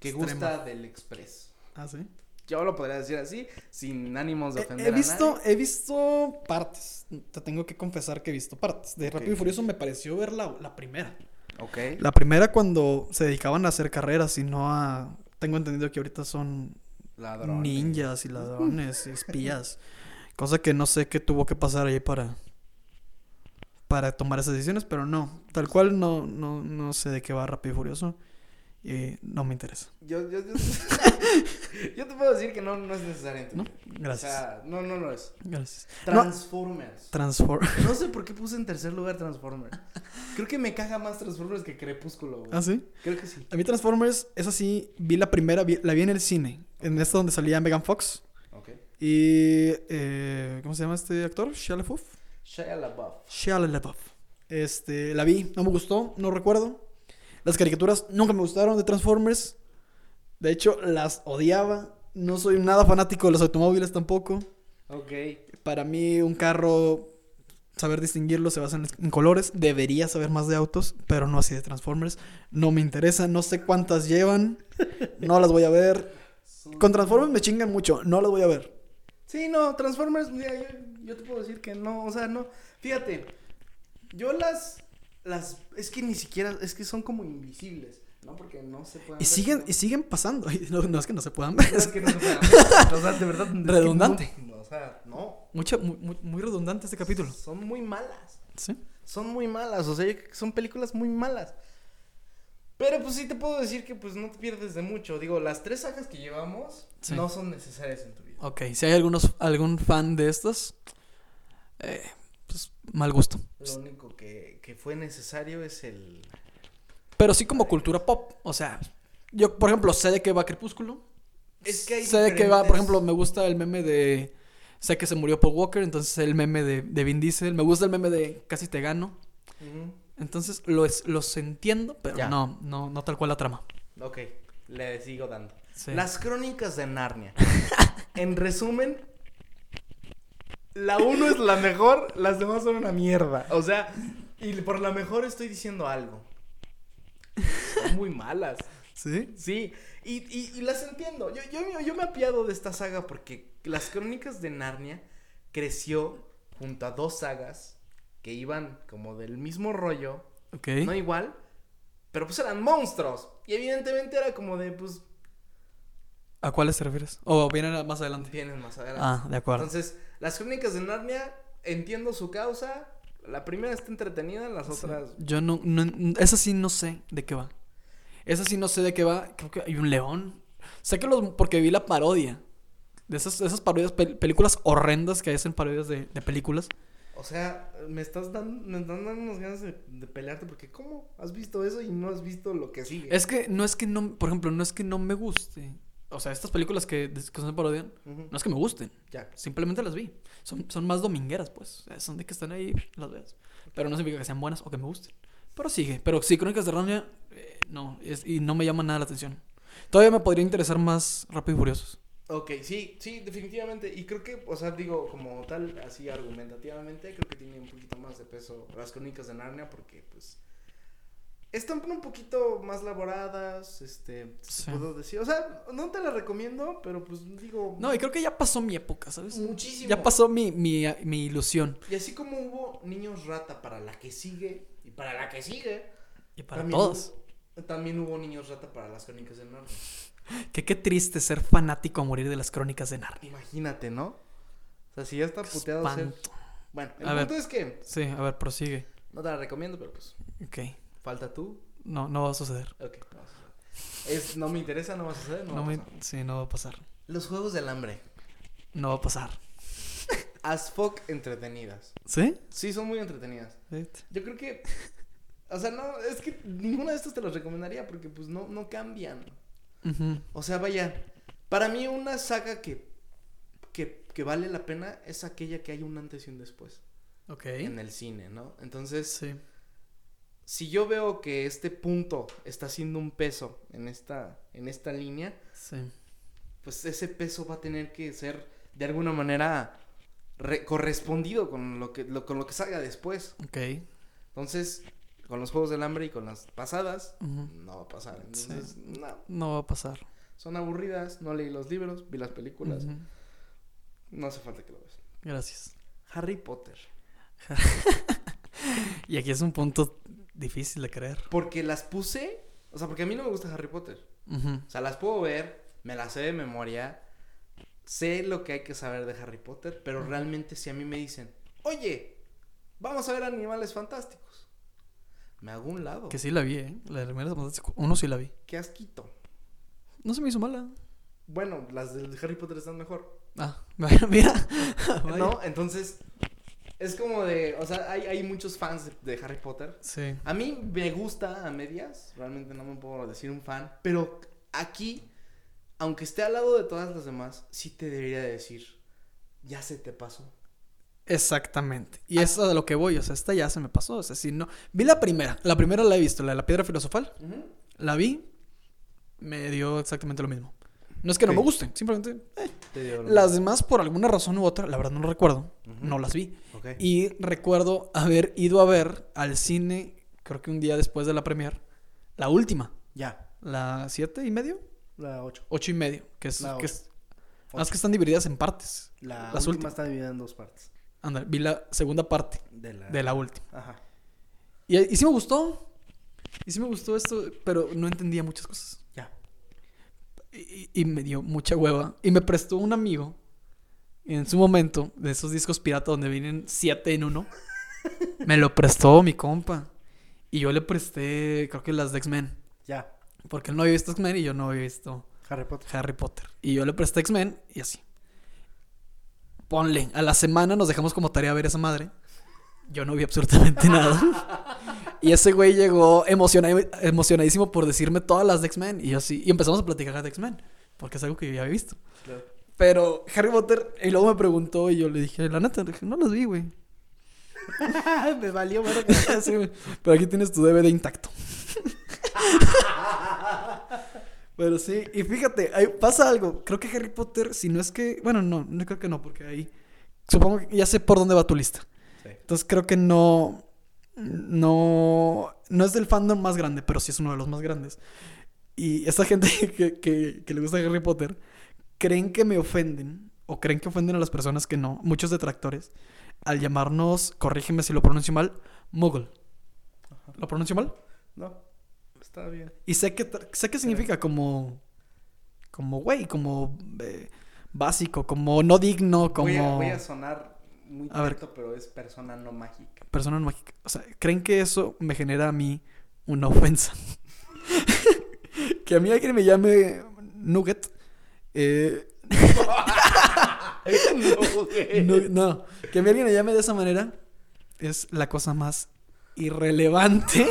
que Extrema. gusta del Express. Ah, sí. Yo lo podría decir así, sin ánimos de ofender he visto, nadie. he visto partes. Te tengo que confesar que he visto partes. De. Rápido y Furioso me pareció ver la, la primera. Ok. La primera cuando se dedicaban a hacer carreras y no a... Tengo entendido que ahorita son Ladrones. ninjas y ladrones y espías. [laughs] Cosa que no sé qué tuvo que pasar ahí para... Para tomar esas decisiones, pero no. Tal cual no, no, no sé de qué va Rápido y Furioso. Y no me interesa. Yo, yo, yo, [laughs] yo te puedo decir que no, no es necesario ¿No? Gracias. O sea, no, no lo es. Gracias. No, Transformers. Transform. No sé por qué puse en tercer lugar Transformers. Creo que me caga más Transformers que Crepúsculo. güey. ¿Ah, sí? Creo que sí. A mí Transformers, es así, vi la primera, vi- la vi en el cine. En esta donde salía Megan Fox. Y... eh, ¿Cómo se llama este actor? Shia LaBeouf. Shia LaBeouf. Shia LaBeouf. Este, la vi, no me gustó, no recuerdo. Las caricaturas nunca me gustaron de Transformers. De hecho, las odiaba. No soy nada fanático de los automóviles tampoco. Ok. Para mí, un carro, saber distinguirlo se basa en, en colores. Debería saber más de autos, pero no así de Transformers. No me interesa, no sé cuántas llevan. No las voy a ver. [laughs] Con Transformers me chingan mucho, no las voy a ver. Sí, no, Transformers, mira, yo, yo te puedo decir que no, o sea, no. Fíjate, yo las, las, es que ni siquiera, es que son como invisibles, ¿no? Porque no se pueden Y ver, siguen, ¿no? y siguen pasando. [laughs] No, no es que no se puedan ver. Es que no se pueden ver, [laughs] o sea, de verdad. Redundante. no, o sea, no, Mucho, muy, muy- muy redundante este capítulo. son muy malas. ¿Sí? Son muy malas, o sea, son películas muy malas. Pero pues sí te puedo decir que pues no te pierdes de mucho. Digo, las tres sagas que llevamos Sí. no son necesarias en tu vida. Ok, si hay algunos, algún fan de estas, eh, pues mal gusto. Lo único que, que fue necesario es el... Pero sí como cultura pop. O sea, yo, por ejemplo, sé de qué va Crepúsculo. Es que hay sé de qué va, por ejemplo, me gusta el meme de... Sé que se murió Paul Walker, entonces el meme de, de Vin Diesel. Me gusta el meme de Casi te gano. Ujú. Entonces lo es- los entiendo, pero Ya. no, no, no tal cual la trama. Ok, le sigo dando. Sí. Las crónicas de Narnia. [laughs] en resumen, la uno es la mejor, las demás son una mierda. O sea, y por la mejor estoy diciendo algo. Son muy malas. [laughs] ¿Sí? Sí, y, y- y las entiendo. Yo, yo, yo me apiado de esta saga porque las crónicas de Narnia creció junto a dos sagas que iban como del mismo rollo, Ok. no igual, pero pues eran monstruos. Y evidentemente era como de, pues, ¿A cuáles te refieres? ¿O vienen más adelante? vienen más adelante. Ah, de acuerdo. Entonces, las crónicas de Narnia, entiendo su causa. La primera está entretenida, las otras... Yo no, no, esa sí no sé de qué va. Esa sí no sé de qué va. Creo que hay un león. Sé que los, porque vi la parodia. De esas, esas parodias, pel- películas horrendas que hacen parodias de, de películas. O sea, me estás dando, me están dando unas ganas de, de pelearte porque ¿cómo has visto eso y no has visto lo que sigue? Es que no es que no, por ejemplo, no es que no me guste. O sea, estas películas que, que son parodian, Ujú. no es que me gusten. Ya. Simplemente las vi. Son, son más domingueras, pues. Son de que están ahí, las ves. Pero no significa que sean buenas o que me gusten. Pero sigue. Pero sí, Crónicas de Narnia, eh, no. Es, y no me llama nada la atención. Todavía me podría interesar más Rápido y Furiosos. Ok, sí, sí, definitivamente. Y creo que, o sea, digo, como tal, así argumentativamente, creo que tiene un poquito más de peso las crónicas de Narnia porque, pues, están un poquito más elaboradas, este, Sí. puedo decir. O sea, no te las recomiendo, pero pues digo... No, y creo que ya pasó mi época, ¿sabes? muchísimo. Ya pasó mi, mi, mi ilusión. Y así como hubo niños rata para la que sigue y para la que sigue, Y para También todos. hubo- también hubo niños rata para las crónicas de Narnia. Que qué triste ser fanático a morir de las crónicas de Narnia. Imagínate, ¿no? O sea, si ya está puteado ser... Bueno, el A ver. punto es que Sí, a ver, prosigue. no te la recomiendo, pero pues Ok. falta tú. No, no va a suceder. Ok, no va a suceder. Es, no me interesa, no va a suceder, no, No va a me... Sí, no va a pasar. Los juegos del hambre. No va a pasar. [laughs] As fuck entretenidas. ¿Sí? Sí, son muy entretenidas. Sí. Yo creo que... O sea, no, es que ninguno de estos te los recomendaría porque pues no, no cambian. O sea, vaya, para mí una saga que, que, que vale la pena es aquella que hay un antes y un después Ok. en el cine, ¿no? Entonces, Sí. si yo veo que este punto está haciendo un peso en esta, en esta línea, Sí. pues ese peso va a tener que ser de alguna manera re- correspondido con lo que lo, con lo que salga después. Ok. Entonces, con los juegos del hambre y con las pasadas, no va a pasar. Entonces, no, No va a pasar. son aburridas, no leí los libros, vi las películas, no hace falta que lo veas. Gracias. Harry Potter. [laughs] Y aquí es un punto difícil de creer. Porque las puse, o sea, porque a mí no me gusta Harry Potter. O sea, las puedo ver, me las sé de memoria, sé lo que hay que saber de Harry Potter, pero realmente si a mí me dicen, oye, vamos a ver animales fantásticos, me hago un lado. Que sí la vi, ¿eh? La de Primeras Fantásticas. Uno sí la vi. Qué asquito. No se me hizo mala. Bueno, las de Harry Potter están mejor. Ah, [laughs] mira. [laughs] ¿No? Entonces, es como de, o sea, hay, hay muchos fans de, de Harry Potter. Sí. A mí me gusta a medias, realmente no me puedo decir un fan, pero aquí, aunque esté al lado de todas las demás, sí te debería de decir, ya se te pasó. Exactamente. Y es a lo que voy. O sea, esta ya se me pasó. O sea, si no. Vi la primera. La primera la he visto, la de la piedra filosofal. La vi. Me dio exactamente lo mismo. No es que no me gusten, simplemente. eh. Te Las demás, por alguna razón u otra, la verdad no lo recuerdo. No las vi. Y recuerdo haber ido a ver al cine, creo que un día después de la premier, la última. Ya, La siete y medio, la 8. ocho y medio. Que es. La que ocho. es más que están divididas en partes. La Las última últimas. está dividida en dos partes. Anda, vi la segunda parte De la... de la última. Ajá. Y, y sí me gustó. Y sí me gustó esto, pero no entendía muchas cosas. Ya. Y, y me dio mucha hueva. Y me prestó un amigo en su momento de esos discos pirata donde vienen siete en uno. [laughs] me lo prestó mi compa. Y yo le presté, creo que las de X-Men. Ya, Porque él no había visto X-Men y yo no había visto Harry Potter. Harry Potter. Y yo le presté X-Men y así. Ponle, a la semana nos dejamos como tarea ver esa madre. Yo no vi absolutamente [laughs] nada. Y ese güey llegó emociona- emocionadísimo por decirme todas las de X-Men. Y yo así, y empezamos a platicar de X-Men. Porque es algo que yo ya había visto. Claro. Pero Harry Potter, y luego me preguntó y yo le dije, la neta, le dije, no las vi, güey. [laughs] Me valió, bueno. [laughs] Sí. Pero aquí tienes tu DVD intacto. Pero sí, y fíjate, ahí pasa algo. Creo que Harry Potter, si no es que. Bueno, no, no creo que no, porque ahí. Supongo que ya sé por dónde va tu lista. Sí. Entonces creo que no. No. No es del fandom más grande, pero sí es uno de los más grandes. Y esta gente [laughs] que, que, que le gusta Harry Potter creen que me ofenden, o creen que ofenden a las personas que no, muchos detractores, al llamarnos, corrígeme si lo pronuncio mal, Muggle. ¿Lo pronuncio mal? No, está bien. Y sé que, sé que significa como. Como, güey, como. eh, básico, como no digno, como. Voy, a, voy a sonar muy teto, pero es persona no mágica. Persona no mágica. O sea, ¿creen que eso me genera a mí una ofensa? [laughs] que a mí alguien me llame Nugget. eh, [laughs] no, [laughs] no, que a mí alguien me llame de esa manera es la cosa más irrelevante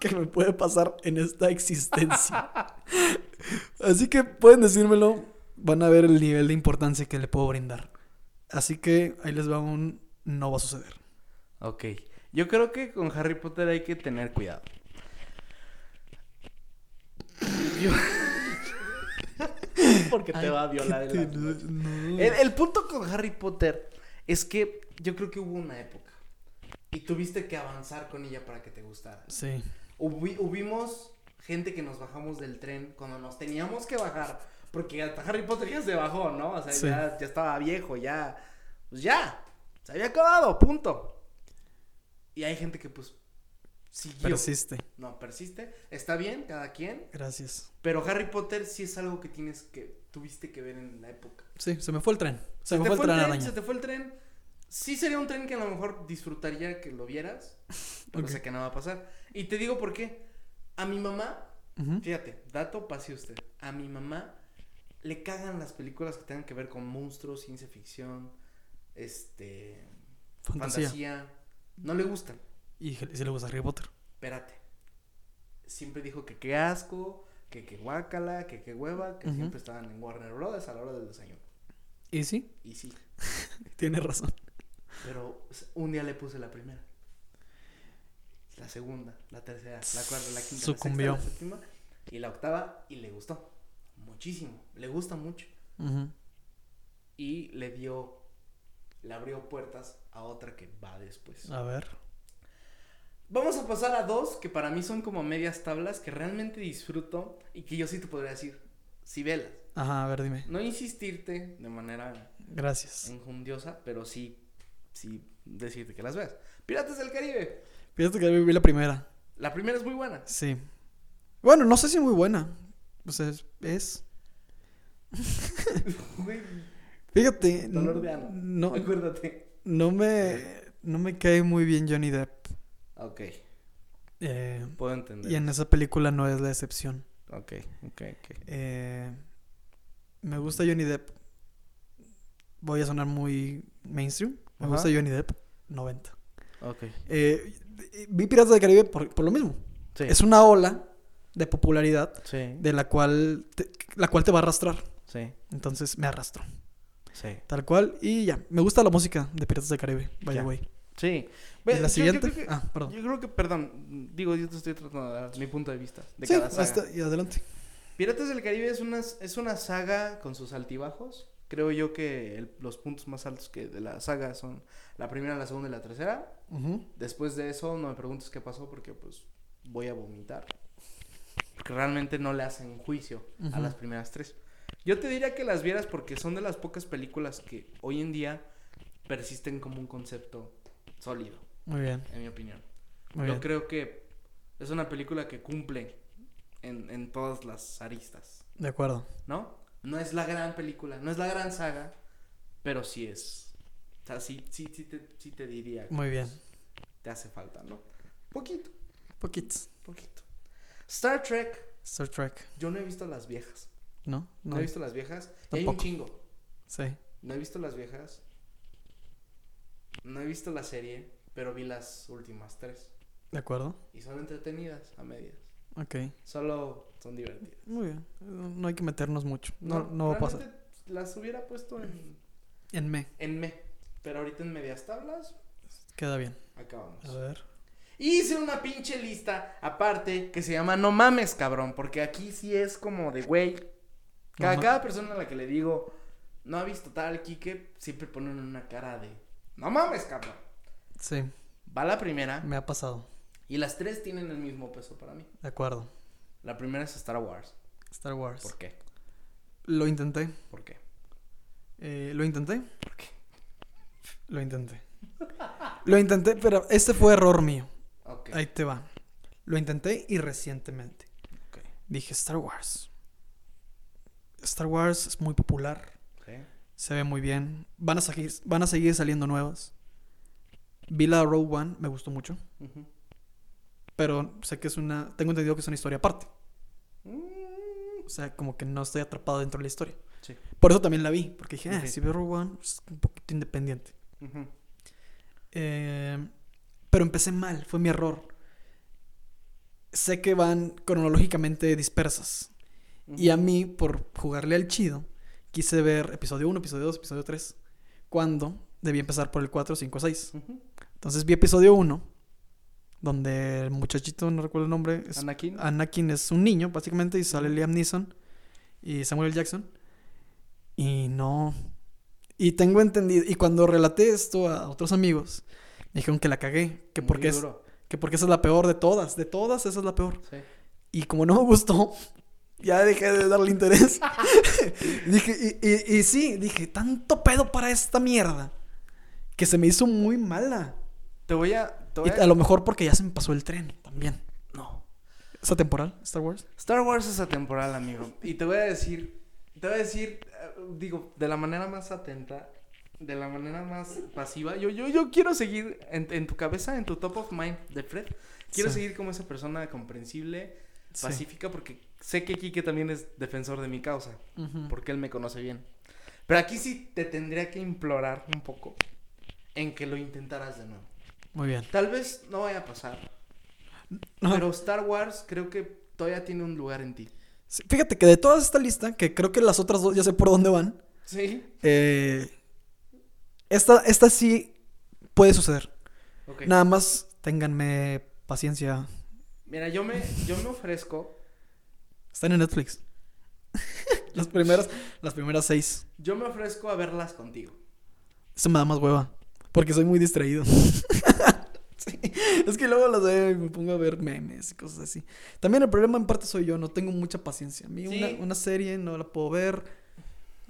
que me puede pasar en esta existencia. Así que pueden decírmelo, van a ver el nivel de importancia que le puedo brindar. Así que ahí les va un no va a suceder. Ok. Yo creo que con Harry Potter hay que tener cuidado. Yo- [laughs] Porque te va a violar el. El, el punto con Harry Potter es que yo creo que hubo una época. Y tuviste que avanzar con ella para que te gustara. Sí. Hubi- hubimos gente que nos bajamos del tren cuando nos teníamos que bajar. Porque hasta Harry Potter ya se bajó, ¿no? O sea, Sí. ya, ya estaba viejo, ya. Pues ya. Se había acabado, punto. Y hay gente que, pues, siguió. Persiste. No, persiste. Está bien, cada quien. Gracias. Pero Harry Potter sí es algo que tienes que, tuviste que ver en la época. Sí, se me fue el tren. Se, me fue el tren Se te fue el tren. Sí sería un tren que a lo mejor disfrutaría que lo vieras. [laughs] Pero sé que no va a pasar. Y te digo por qué. A mi mamá, fíjate, dato pase usted. A mi mamá le cagan las películas que tengan que ver con monstruos, ciencia ficción, este. Fantasía. fantasía. No le gustan. Y si le gusta Harry Potter. Espérate. Siempre dijo que qué asco, que qué guácala, que qué hueva, que siempre estaban en Warner Brothers a la hora del desayuno. Y sí, Y sí. [laughs] tiene razón. Pero un día le puse la primera. La segunda, la tercera, la cuarta, la quinta, Sucumbió. la sexta, la séptima y la octava y le gustó. Muchísimo. Le gusta mucho. Ujú. Y le dio, le abrió puertas a otra que va después. A ver. Vamos a pasar a dos que para mí son como medias tablas que realmente disfruto y que yo sí te podría decir, si velas. Ajá, a ver, dime. No insistirte de manera Gracias. enjundiosa, pero sí, sí decirte que las veas. Piratas del Caribe. Fíjate que vi la primera. La primera es muy buena. Sí. Bueno, no sé si muy buena. O sea, es. [laughs] Fíjate. Dolor de ano. No, acuérdate. no me. No me cae muy bien Johnny Depp. Ok, Eh, puedo entender. y en esa película no es la excepción. Ok, ok, ok. Eh, me gusta Johnny Depp. Voy a sonar muy mainstream. Me Ajá. gusta Johnny Depp. 90. Ok. Eh, vi Piratas del Caribe por, por lo mismo. Sí. Es una ola de popularidad Sí. de la cual te, la cual te va a arrastrar. Sí. Entonces me arrastró. Sí. Tal cual. Y ya. Me gusta la música de Piratas del Caribe. By Ya. the way. Sí. ¿Y Ve, la yo- yo siguiente? creo que- Ah, perdón. Yo creo que, perdón, digo, yo te estoy tratando de dar mi punto de vista de Sí, cada saga. hasta- y adelante. Piratas del Caribe es una, es una saga con sus altibajos. Creo yo que el- los puntos más altos que de la saga son la primera, la segunda y la tercera. Después de eso, no me preguntes qué pasó porque pues voy a vomitar. Porque realmente no le hacen juicio a las primeras tres. Yo te diría que las vieras porque son de las pocas películas que hoy en día persisten como un concepto sólido, Muy bien. en mi opinión. Muy Yo bien. creo que es una película que cumple en, en todas las aristas, De acuerdo. ¿no? No es la gran película, no es la gran saga, pero sí es. O sea, sí, sí, sí, te, sí te diría que Muy bien. te hace falta, ¿no? Poquito, Poquitos. poquito. Star Trek, Star Trek. yo no he visto las viejas. ¿No? No, No. he visto las viejas. Y hay un Tampoco. chingo. Sí. No he visto las viejas. No he visto la serie, pero vi las últimas tres. De acuerdo. Y son entretenidas a medias. Ok. Solo son divertidas. Muy bien. No hay que meternos mucho. No, no, va a pasar. Las hubiera puesto en, En me. en me. Pero ahorita en medias tablas, Queda bien. acabamos. A ver. Hice una pinche lista aparte que se llama No mames, cabrón. Porque aquí sí es como de güey. Cada, cada persona a la que le digo no ha visto tal Kike, siempre ponen una cara de No mames, cabrón. Sí. Va la primera. Me ha pasado. Y las tres tienen el mismo peso para mí. De acuerdo. La primera es Star Wars. Star Wars. ¿Por qué? Lo intenté. ¿Por qué? Eh, lo intenté. ¿Por qué? Lo intenté. Lo intenté, pero este fue error mío. Ahí te va. Lo intenté y recientemente. Dije Star Wars. Star Wars es muy popular. Se ve muy bien. Van a seguir, van a seguir saliendo nuevas. Vi la Rogue One, me gustó mucho. Pero sé que es una. Tengo entendido que es una historia aparte. Mm, O sea, como que no estoy atrapado dentro de la historia. Sí. Por eso también la vi. Porque dije, ah, si veo Rogue One, es un poquito independiente. Eh, pero empecé mal, fue mi error. Sé que van cronológicamente dispersas. Y a mí, por jugarle al chido, quise ver episodio 1, episodio 2, episodio 3. Cuando debí empezar por el 4, 5, 6. Ujú. Entonces vi episodio 1, donde el muchachito, no recuerdo el nombre, es- Anakin. Anakin es un niño, básicamente, y sale Liam Neeson y Samuel L. Jackson. Y no. Y tengo entendido. Y cuando relaté esto a otros amigos, me dijeron que la cagué. Que Muy porque, es, que porque esa es la peor de todas. De todas, esa es la peor. Sí. Y como no me gustó, ya dejé de darle interés. [laughs] [laughs] dije, y, y, y sí, dije, tanto pedo para esta mierda. Que se me hizo muy mala. Te voy a. Y a lo mejor porque ya se me pasó el tren también. No. ¿Esa temporal, Star Wars? Star Wars es atemporal, amigo. Y te voy a decir, te voy a decir, eh, digo, de la manera más atenta, de la manera más pasiva. Yo, yo, yo quiero seguir en, en tu cabeza, en tu top of mind de Fred. Quiero Sí. seguir como esa persona comprensible, Sí. pacífica, porque sé que Kike también es defensor de mi causa, porque él me conoce bien. Pero aquí sí te tendría que implorar un poco en que lo intentaras de nuevo. Muy bien. Tal vez no vaya a pasar, Ajá. pero Star Wars creo que todavía tiene un lugar en ti. Sí, Fíjate que de toda esta lista, que creo que las otras dos ya sé por dónde van, Sí. eh, esta, esta sí puede suceder. Ok. Nada más ténganme paciencia. Mira, yo me, yo me ofrezco, Están en Netflix. [laughs] las primeras, las primeras seis. yo me ofrezco a verlas contigo. Eso me da más hueva. Porque soy muy distraído. [laughs] Sí, Es que luego las veo y me pongo a ver memes y cosas así. También el problema en parte soy yo, no tengo mucha paciencia. A mí Sí. una, una serie no la puedo ver.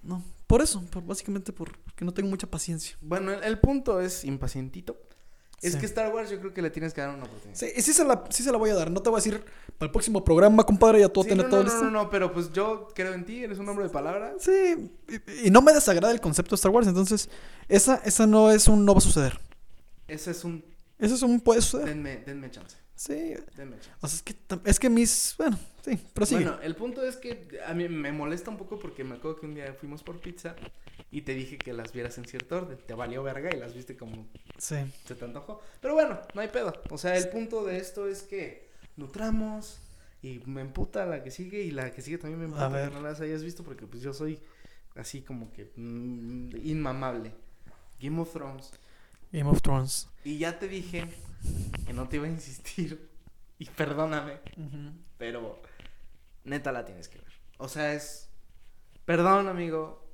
No, por eso, por, básicamente por- porque no tengo mucha paciencia. Bueno, el, el punto es impacientito. Es Sí. que Star Wars yo creo que le tienes que dar una oportunidad. Sí, sí se, la, sí se la voy a dar. No te voy a decir para el próximo programa, compadre, ya todo Sí, tener no, todo no, no, no, no, pero pues yo creo en ti, eres un hombre de palabras. Sí, y, y no me desagrada el concepto de Star Wars, entonces esa, esa no es un no va a suceder. Ese es un... Eso es un puede suceder. Denme, denme chance, Sí, denme chance. o sea, es que, es que mis, bueno, sí, prosigue. Bueno, el punto es que a mí me molesta un poco porque me acuerdo que un día fuimos por pizza y te dije que las vieras en cierto orden. Te valió verga y las viste como sí. se te antojó. Pero bueno, no hay pedo. O sea, el punto de esto es que nutramos y me emputa la que sigue y la que sigue también me emputa A ver. que no las hayas visto porque pues yo soy así como que mm, inmamable. Game of Thrones. Game of Thrones. Y ya te dije que no te iba a insistir y perdóname, pero neta la tienes que ver. O sea, es... Perdón, amigo,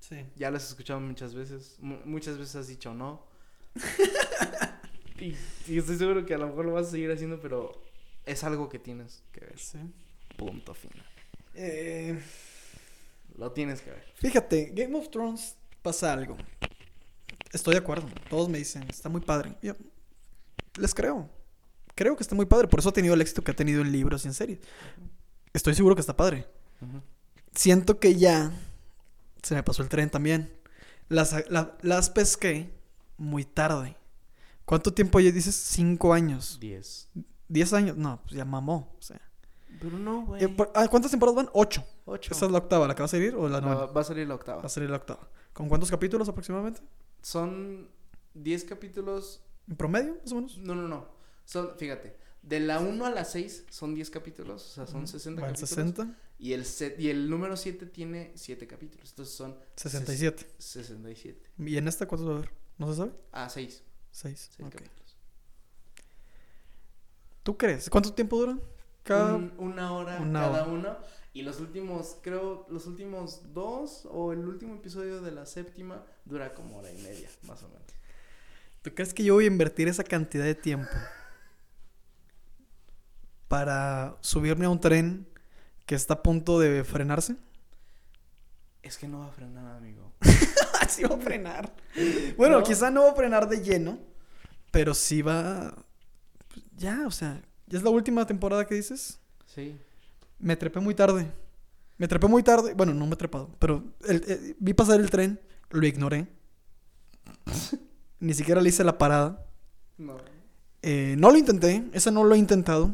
Sí. ya lo has escuchado muchas veces. mu- muchas veces has dicho no. [laughs] y, y estoy seguro que a lo mejor lo vas a seguir haciendo, pero es algo que tienes que ver. sí. Punto final. Eh, Lo tienes que ver. fíjate, Game of Thrones pasa algo. Estoy de acuerdo. Todos me dicen, está muy padre. Yo les creo. Creo que está muy padre. Por eso ha tenido el éxito que ha tenido en libros y en series. Estoy seguro que está padre. Siento que ya se me pasó el tren también. Las, la- las pesqué muy tarde. ¿Cuánto tiempo ya dices? Cinco años. Diez. ¿Diez años? No, pues ya mamó. O sea. Pero no, güey. Eh, ah, ¿Cuántas temporadas van? Ocho. Ocho. ¿Esa es la octava? ¿La que va a salir o la No, novena? va a salir la octava. Va a salir la octava. ¿Con cuántos capítulos aproximadamente? Son 10 capítulos. ¿En promedio, más o menos? No, no, no. Son, fíjate, de la 1 a la 6 son 10 capítulos, o sea, son 60 Van capítulos. 60, Y el, set- y el número 7 tiene 7 capítulos, entonces son 67. 67. ¿Y en esta cuántos va a haber? ¿No se sabe? Ah, 6. Seis. 6 ok. capítulos. ¿Tú crees? ¿Cuánto tiempo dura? Cada... Un- una hora una cada hora. uno. Y los últimos, creo, los últimos dos o el último episodio de la séptima dura como hora y media, más o menos. ¿Tú crees que yo voy a invertir esa cantidad de tiempo para subirme a un tren que está a punto de frenarse? Es que no va a frenar, amigo. [laughs] sí va a frenar. Bueno, No. quizá no va a frenar de lleno, pero sí va... Ya, o sea, ¿ya es la última temporada que dices? Sí. Me trepé muy tarde. Me trepé muy tarde. Bueno, no me he trepado, pero el- eh, vi pasar el tren, lo ignoré. Ni siquiera le hice la parada. No. Eh, no lo intenté, ese no lo he intentado.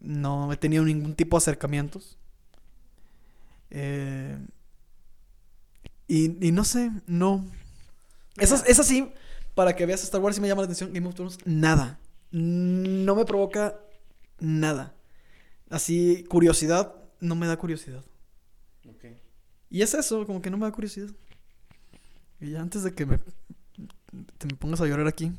No he tenido ningún tipo de acercamientos. Eh, y, y no sé, no. Esa, esa sí, para que veas Star Wars y me llama la atención, Game of Thrones, nada. No me provoca nada. Así, curiosidad, no me da curiosidad. Y es eso, como que no me da curiosidad. Y antes de que me, te me pongas a llorar aquí,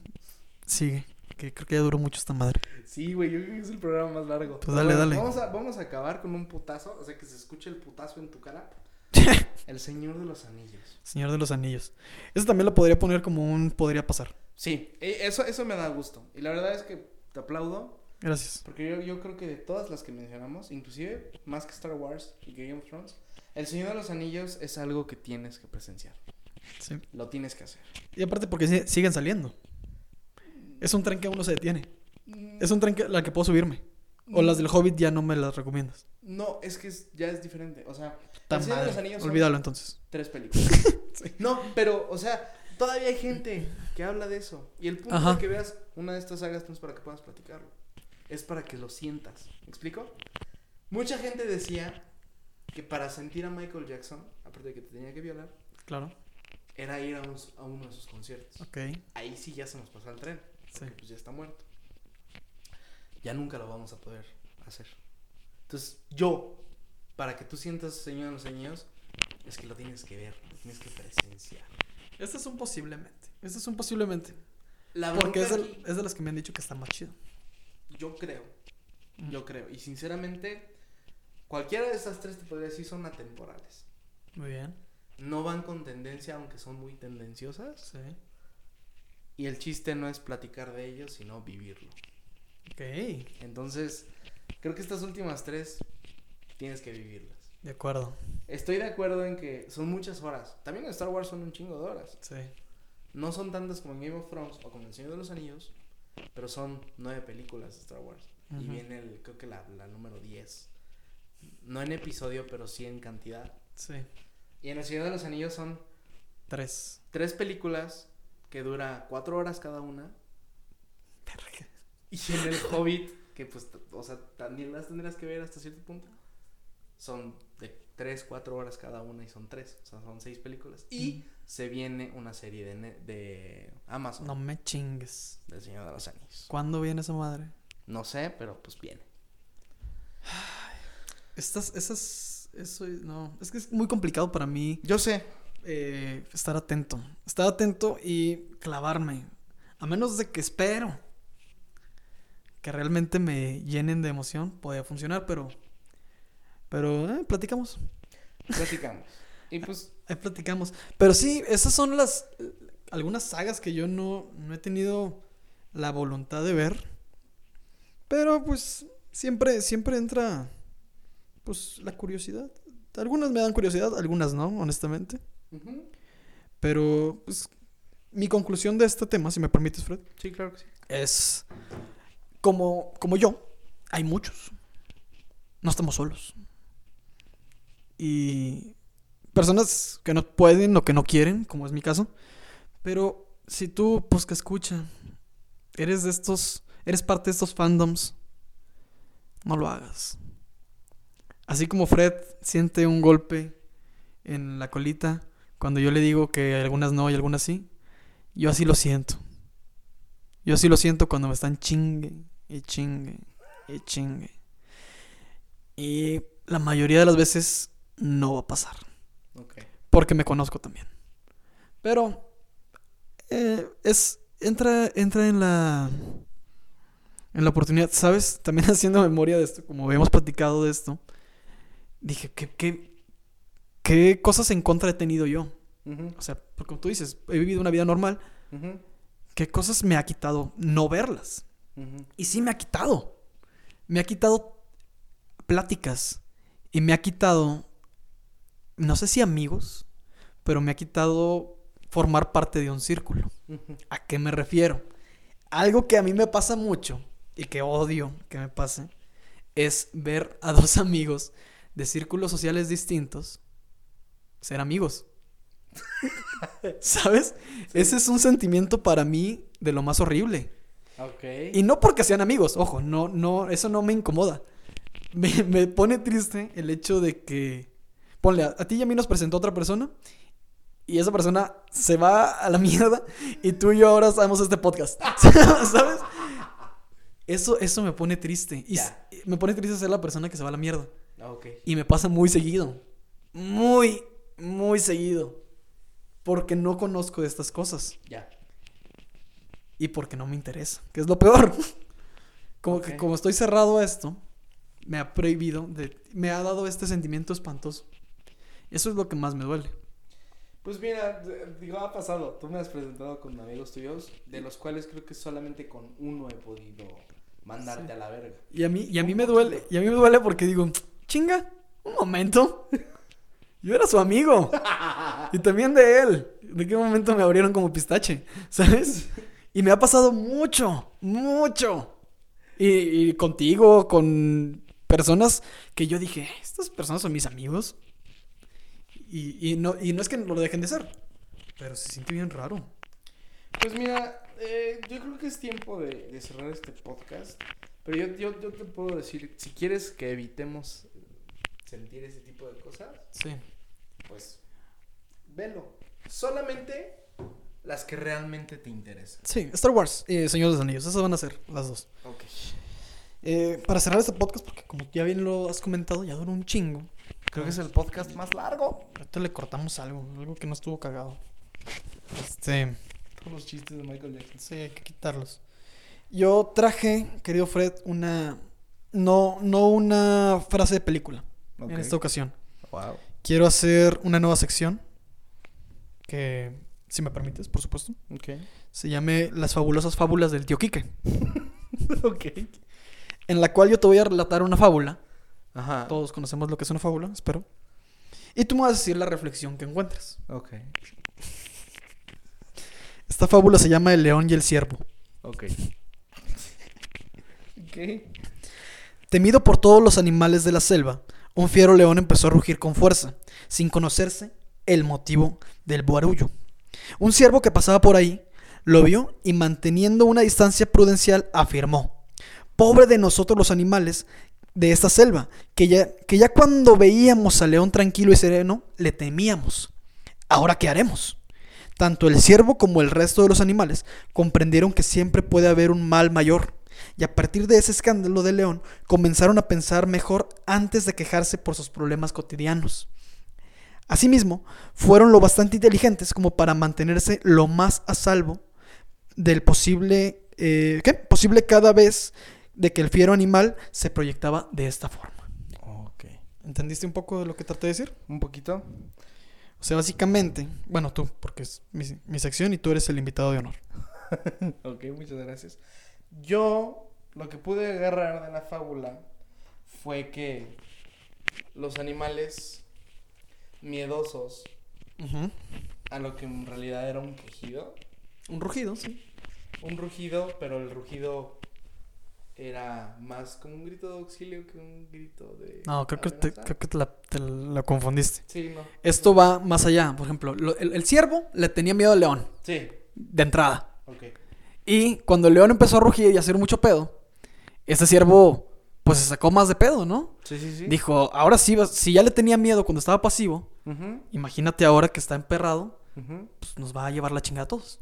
sigue. Que creo que ya duró mucho esta madre. Sí, güey, yo creo que es el programa más largo. Pues dale, dale. Vamos a, vamos a acabar con un putazo, o sea, que se escuche el putazo en tu cara. [laughs] el Señor de los Anillos. Señor de los Anillos. Eso también lo podría poner como un podría pasar. Sí, e- eso, eso me da gusto. Y la verdad es que te aplaudo, Gracias. porque yo, yo creo que de todas las que mencionamos, inclusive más que Star Wars y Game of Thrones, El Señor de los Anillos es algo que tienes que presenciar. Sí. Lo tienes que hacer. Y aparte porque si- siguen saliendo. Es un tren que aún no se detiene. Es un tren que, al que puedo subirme. O las del Hobbit ya no me las recomiendas. No, es que es- ya es diferente. O sea, Tan El Señor de los madre. Anillos son- Olvídalo entonces. tres películas. [laughs] No, pero, o sea, todavía hay gente que habla de eso. Y el punto Ajá. de que veas una de estas sagas no es para que puedas platicarlo. Es para que lo sientas. ¿Me explico? Mucha gente decía que para sentir a Michael Jackson, aparte de que te tenía que violar, Claro. Era ir a, un- a uno de sus conciertos. Ok. Ahí sí ya se nos pasó el tren. Sí. porque, Pues ya está muerto. Ya nunca lo vamos a poder hacer. Entonces, yo, para que tú sientas Señor de los Anillos, es que lo tienes que ver, lo tienes que presenciar. Este es un posiblemente. Este es un posiblemente. La Porque es de, aquí- es de las que me han dicho que está más chido. Yo creo. Yo creo. Y sinceramente, cualquiera de esas tres te podría decir son atemporales. Muy bien. No van con tendencia, aunque son muy tendenciosas. Sí. Y el chiste no es platicar de ellos, sino vivirlo. Ok. Entonces, creo que estas últimas tres tienes que vivirlas. De acuerdo. Estoy de acuerdo en que son muchas horas. También en Star Wars son un chingo de horas. Sí. No son tantas como en Game of Thrones o como en El Señor de los Anillos, pero son nueve películas de Star Wars. Y viene, el, creo que la, la número 10. No en episodio, pero sí en cantidad. Sí. Y en El Señor de los Anillos son Tres. tres películas que dura cuatro horas cada una. Y en El Hobbit, que pues, o sea, también las tendrás que ver hasta cierto punto. Son de tres, cuatro horas cada una y son tres. O sea, son seis películas. Y se viene una serie de, ne- de Amazon. No me chingues. Del Señor de los Anillos. ¿Cuándo viene esa madre? No sé, pero pues viene. Estas, esas, eso, no. Es que es muy complicado para mí Yo sé. eh, estar atento. Estar atento y clavarme. A menos de que espero que realmente me llenen de emoción, podría funcionar, pero. Pero, eh, platicamos. Platicamos. [laughs] y pues, Ahí platicamos. Pero sí, esas son las. Algunas sagas que yo no, no he tenido la voluntad de ver. Pero pues siempre, siempre entra. Pues la curiosidad. Algunas me dan curiosidad, algunas no, honestamente. ujú. Pero pues mi conclusión de este tema, si me permites, Fred, sí, claro que sí. es como, como yo, hay muchos. No estamos solos. Y personas que no pueden o que no quieren, como es mi caso. Pero si tú, pues que escucha, eres de estos, eres parte de estos fandoms, no lo hagas. Así como Fred siente un golpe en la colita cuando yo le digo que algunas no y algunas sí, yo así lo siento. Yo así lo siento cuando me están chingue y chingue y chingue. Y la mayoría de las veces no va a pasar. Ok. Porque me conozco también. Pero eh, es. Entra, entra en la. En la oportunidad. ¿Sabes? También [laughs] haciendo memoria de esto, como habíamos platicado de esto. Dije, ¿qué, qué, qué cosas en contra he tenido yo? O sea, porque como tú dices, he vivido una vida normal. ¿Qué cosas me ha quitado no verlas? Y sí me ha quitado. Me ha quitado pláticas. Y me ha quitado, no sé si amigos, pero me ha quitado formar parte de un círculo. ¿A qué me refiero? Algo que a mí me pasa mucho y que odio que me pase es ver a dos [laughs] amigos de círculos sociales distintos ser amigos. [laughs] ¿Sabes? Ese es un sentimiento para mí de lo más horrible. Y no porque sean amigos, ojo, no, no, eso no me incomoda. Me, me pone triste el hecho de que, ponle, a, a ti y a mí nos presentó otra persona y esa persona se va a la mierda y tú y yo ahora sabemos este podcast. [laughs] ¿Sabes? Eso, eso me pone triste. Y me pone triste ser la persona que se va a la mierda. Ok. Y me pasa muy seguido. Muy, muy seguido. Porque no conozco de estas cosas Ya. y porque no me interesa, que es lo peor. [laughs] Como que como estoy cerrado a esto, me ha prohibido, de, me ha dado este sentimiento espantoso. Eso es lo que más me duele. Pues mira, digo, ha pasado. Tú me has presentado con amigos tuyos, de los cuales creo que solamente con uno he podido mandarte Sí. a la verga. Y a mí, y a mí me duele, y a mí me duele porque digo, chinga, un momento. Yo era su amigo. Y también de él. ¿De qué momento me abrieron como pistache? [laughs] ¿Sabes? Y me ha pasado mucho, mucho. Y, contigo, con personas que yo dije, estas personas son mis amigos. Y, y no, y no es que lo dejen de ser, pero se siente bien raro. Pues mira, eh, yo creo que es tiempo de, de cerrar este podcast. Pero yo, yo, yo te puedo decir, si quieres que evitemos sentir ese tipo de cosas, Sí. pues velo. Solamente las que realmente te interesan. Sí, Star Wars y Señor de los Anillos, esas van a ser las dos. Ok. Eh, para cerrar este podcast, porque como ya bien lo has comentado, ya duró un chingo. Creo que es el podcast más largo. Ahorita le cortamos algo, algo que no estuvo cagado. Este, Todos los chistes de Michael Jackson. sí, hay que quitarlos. Yo traje, querido Fred, una. No, no una frase de película En esta ocasión. Wow. Quiero hacer una nueva sección. Que, si me permites, por supuesto. Ok. Se llame Las fabulosas fábulas del tío Quique. [laughs] ok. En la cual yo te voy a relatar una fábula. Ajá. Todos conocemos lo que es una fábula, espero. Y tú me vas a decir la reflexión que encuentres. Ok. Esta fábula se llama El león y el ciervo. Ok. [laughs] ok. Temido por todos los animales de la selva, un fiero león empezó a rugir con fuerza, sin conocerse el motivo del barullo. Un ciervo que pasaba por ahí lo vio y manteniendo una distancia prudencial afirmó, pobre de nosotros los animales de esta selva, que ya, que ya cuando veíamos al león tranquilo y sereno, le temíamos. Ahora, ¿qué haremos? Tanto el ciervo como el resto de los animales comprendieron que siempre puede haber un mal mayor, y a partir de ese escándalo del león comenzaron a pensar mejor antes de quejarse por sus problemas cotidianos. Asimismo, fueron lo bastante inteligentes como para mantenerse lo más a salvo del posible, eh, ¿qué? Posible cada vez de que el fiero animal se proyectaba de esta forma. Ok. ¿Entendiste un poco de lo que traté de decir? Un poquito. O sea, básicamente, bueno, tú, porque es mi, mi sección y tú eres el invitado de honor. [laughs] Ok, muchas gracias. Yo lo que pude agarrar de la fábula fue que los animales miedosos a lo que en realidad era un quejido, Un rugido, sí. un rugido, pero el rugido era más como un grito de auxilio que un grito de No, creo que te, creo que te la, te la confundiste. Sí, no. Esto va más allá. Por ejemplo, lo- el, el ciervo le tenía miedo al león, Sí, de entrada. ok. Y cuando el león empezó a rugir y a hacer mucho pedo, este ciervo, pues se sacó más de pedo, ¿no? Sí, sí, sí. Dijo, ahora sí, vas- si ya le tenía miedo cuando estaba pasivo, imagínate ahora que está emperrado, pues nos va a llevar la chingada a todos.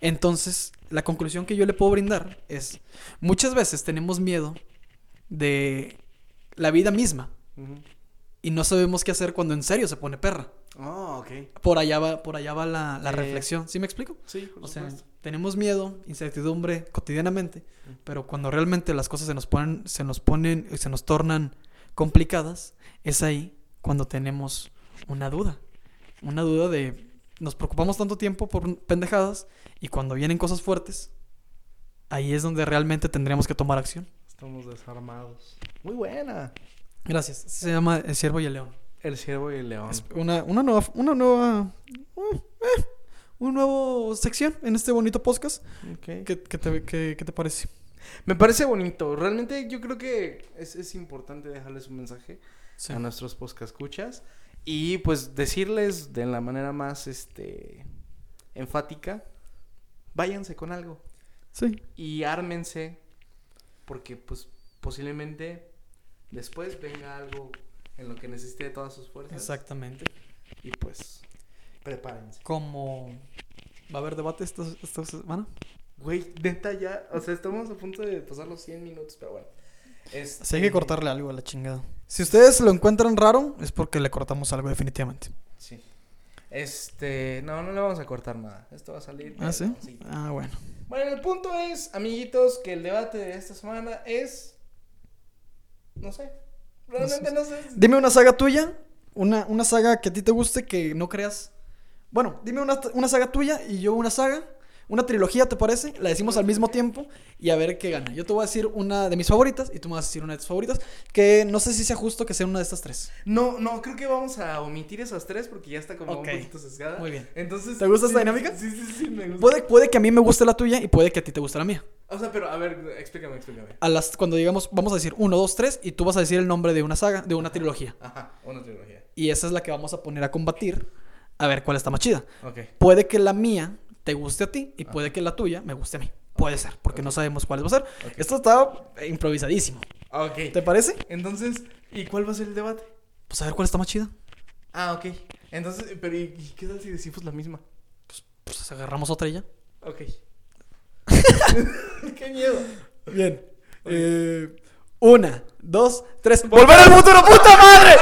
Entonces, la conclusión que yo le puedo brindar es, muchas veces tenemos miedo de la vida misma y no sabemos qué hacer cuando en serio se pone perra. Ah, ok. Por allá va, por allá va la, la Eh, reflexión. ¿Sí me explico? Sí, por O sea, tenemos miedo, incertidumbre cotidianamente, pero cuando realmente las cosas se nos ponen, se nos ponen, se nos tornan complicadas, es ahí cuando tenemos una duda. Una duda de nos preocupamos tanto tiempo por pendejadas y cuando vienen cosas fuertes, ahí es donde realmente tendríamos que tomar acción. Estamos desarmados. Muy buena. Gracias. Se llama El Ciervo y el León. El ciervo y el león. Una, una nueva, una nueva, uh, eh, una nueva sección en este bonito podcast. Ok. ¿Qué, qué te, qué- qué te parece? Me parece bonito. Realmente yo creo que es, es importante dejarles un mensaje Sí. a nuestros podcast escuchas y pues decirles de la manera más este enfática, váyanse con algo Sí. y ármense porque pues posiblemente después venga algo en lo que necesite de todas sus fuerzas Exactamente. y pues prepárense. Como va a haber debate esta, esta semana. Güey, neta ya, o sea, estamos a punto de pasar los 100 minutos, pero bueno. Este, Así hay que cortarle algo a la chingada. Si ustedes lo encuentran raro, es porque le cortamos algo definitivamente. Sí. Este, no, no le vamos a cortar nada. Esto va a salir. ¿Ah, sí? Ah, bueno. Bueno, el punto es, amiguitos, que el debate de esta semana es. No sé. Realmente no sé. Dime una saga tuya, una, una saga que a ti te guste, que no creas. Bueno, dime una, una saga tuya y yo una saga, una trilogía, ¿te parece? La decimos al mismo tiempo y a ver qué gana. Yo te voy a decir una de mis favoritas y tú me vas a decir una de tus favoritas, que no sé si sea justo que sea una de estas tres. No, no, creo que vamos a omitir esas tres porque ya está como un poquito sesgada. Muy bien. Entonces. ¿Te gusta sí, esta dinámica? Sí, sí, sí, me gusta. Puede, puede que a mí me guste la tuya y puede que a ti te guste la mía. O sea, pero a ver, explícame, explícame. A las, cuando digamos, vamos a decir uno, dos, tres y tú vas a decir el nombre de una saga, de una trilogía. Ajá, una trilogía. Y esa es la que vamos a poner a combatir a ver cuál está más chida. Puede que la mía te guste a ti y puede que la tuya me guste a mí. Puede ser, porque no sabemos cuál va a ser. Esto está improvisadísimo. Ok. ¿Te parece? Entonces, ¿y cuál va a ser el debate? Pues a ver cuál está más chida. Ah, ok. Entonces, pero ¿y, y qué tal si decimos la misma? Pues agarramos otra y ya. Ok. [laughs] qué miedo. Bien. Eh, una, dos, tres. ¡Volver al futuro! ¡Puta madre!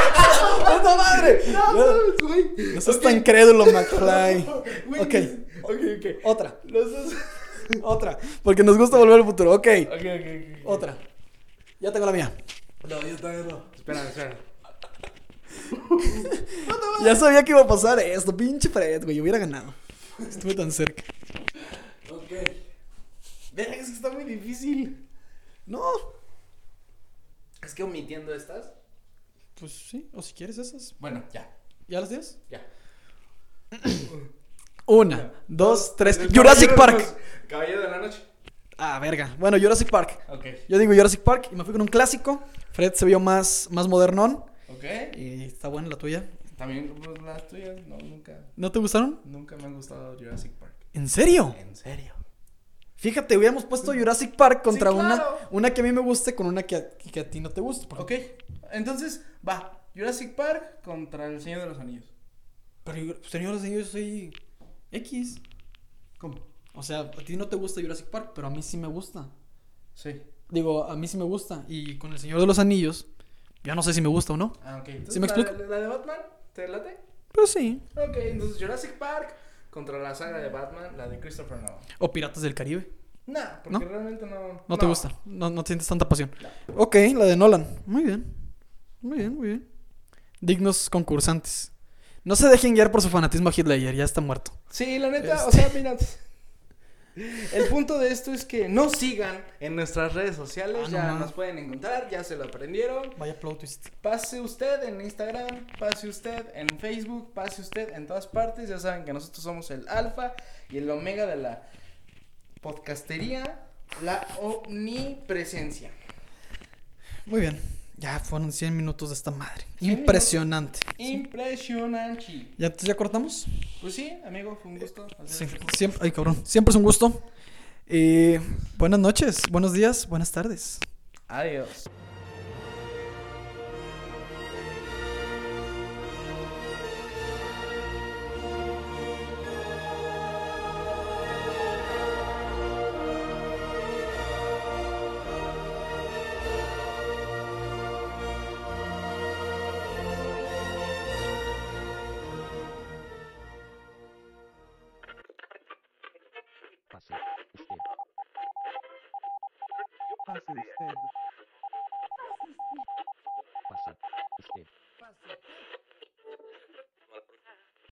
¡Puta madre! No, güey. No seas tan crédulo, [laughs] McFly. Güey, Ok. Ok, ok. Otra, Los dos. [laughs] otra. Porque nos gusta volver al futuro. Ok. Ok, ok, ok. Otra. Ya tengo la mía. No, yo todavía no. Espera, espera. [laughs] Ya sabía que iba a pasar esto. Pinche Fred, güey. Hubiera ganado. Estuve tan cerca. Ok. Verga, es que está muy difícil. No. Es que omitiendo estas. Pues sí. O si quieres esas. Bueno, ya. ¿Ya las tienes? Ya. [coughs] Una, dos, tres. Jurassic Park. los- Caballero de la noche. Ah, verga. Bueno, Jurassic Park. Ok. Yo digo Jurassic Park y me fui con un clásico. Fred se vio más, más modernón. Ok. Y está buena la tuya. También pues, las tuyas, no, nunca. ¿No te gustaron? Nunca me han gustado Jurassic Park. ¿En serio? En serio. Fíjate, hubiéramos puesto Jurassic Park contra Sí, claro. una, una que a mí me guste con una que a, que a ti no te guste. por Ok. Entonces, va. Jurassic Park contra El Señor de los Anillos. Pero, yo- señores, yo soy X. ¿Cómo? O sea, a ti no te gusta Jurassic Park, pero a mí sí me gusta. Sí. Digo, a mí sí me gusta. Y con El Señor de los Anillos, ya no sé si me gusta o no. Ah, ok. Entonces, ¿Sí me la- explico? La, la de Batman, ¿te late? Pero sí. Ok, entonces Jurassic Park contra la saga de Batman, la de Christopher Nolan. O Piratas del Caribe. Nah, porque ¿No? realmente no. No, te gusta. No, no sientes tanta pasión. Ok, la de Nolan. Muy bien. Muy bien, muy bien. Dignos concursantes. No se dejen guiar por su fanatismo a Hitler, ya está muerto. Sí, la neta, o Este- sea, mira. [laughs] El punto de esto es que nos sigan en nuestras redes sociales, Ah, no ya mames. nos pueden encontrar, ya se lo aprendieron. Vaya plot twist. Pase usted en Instagram, pase usted en Facebook, pase usted en todas partes. Ya saben que nosotros somos el alfa y el omega de la podcastería, la omnipresencia. Muy bien. Ya fueron 100 minutos de esta madre. 100 Impresionante. Impresionante. ¿Ya, ya cortamos? Pues sí, amigo, fue un gusto. Sí, siempre, ay cabrón, siempre es un gusto. Eh, buenas noches, buenos días, buenas tardes. Adiós.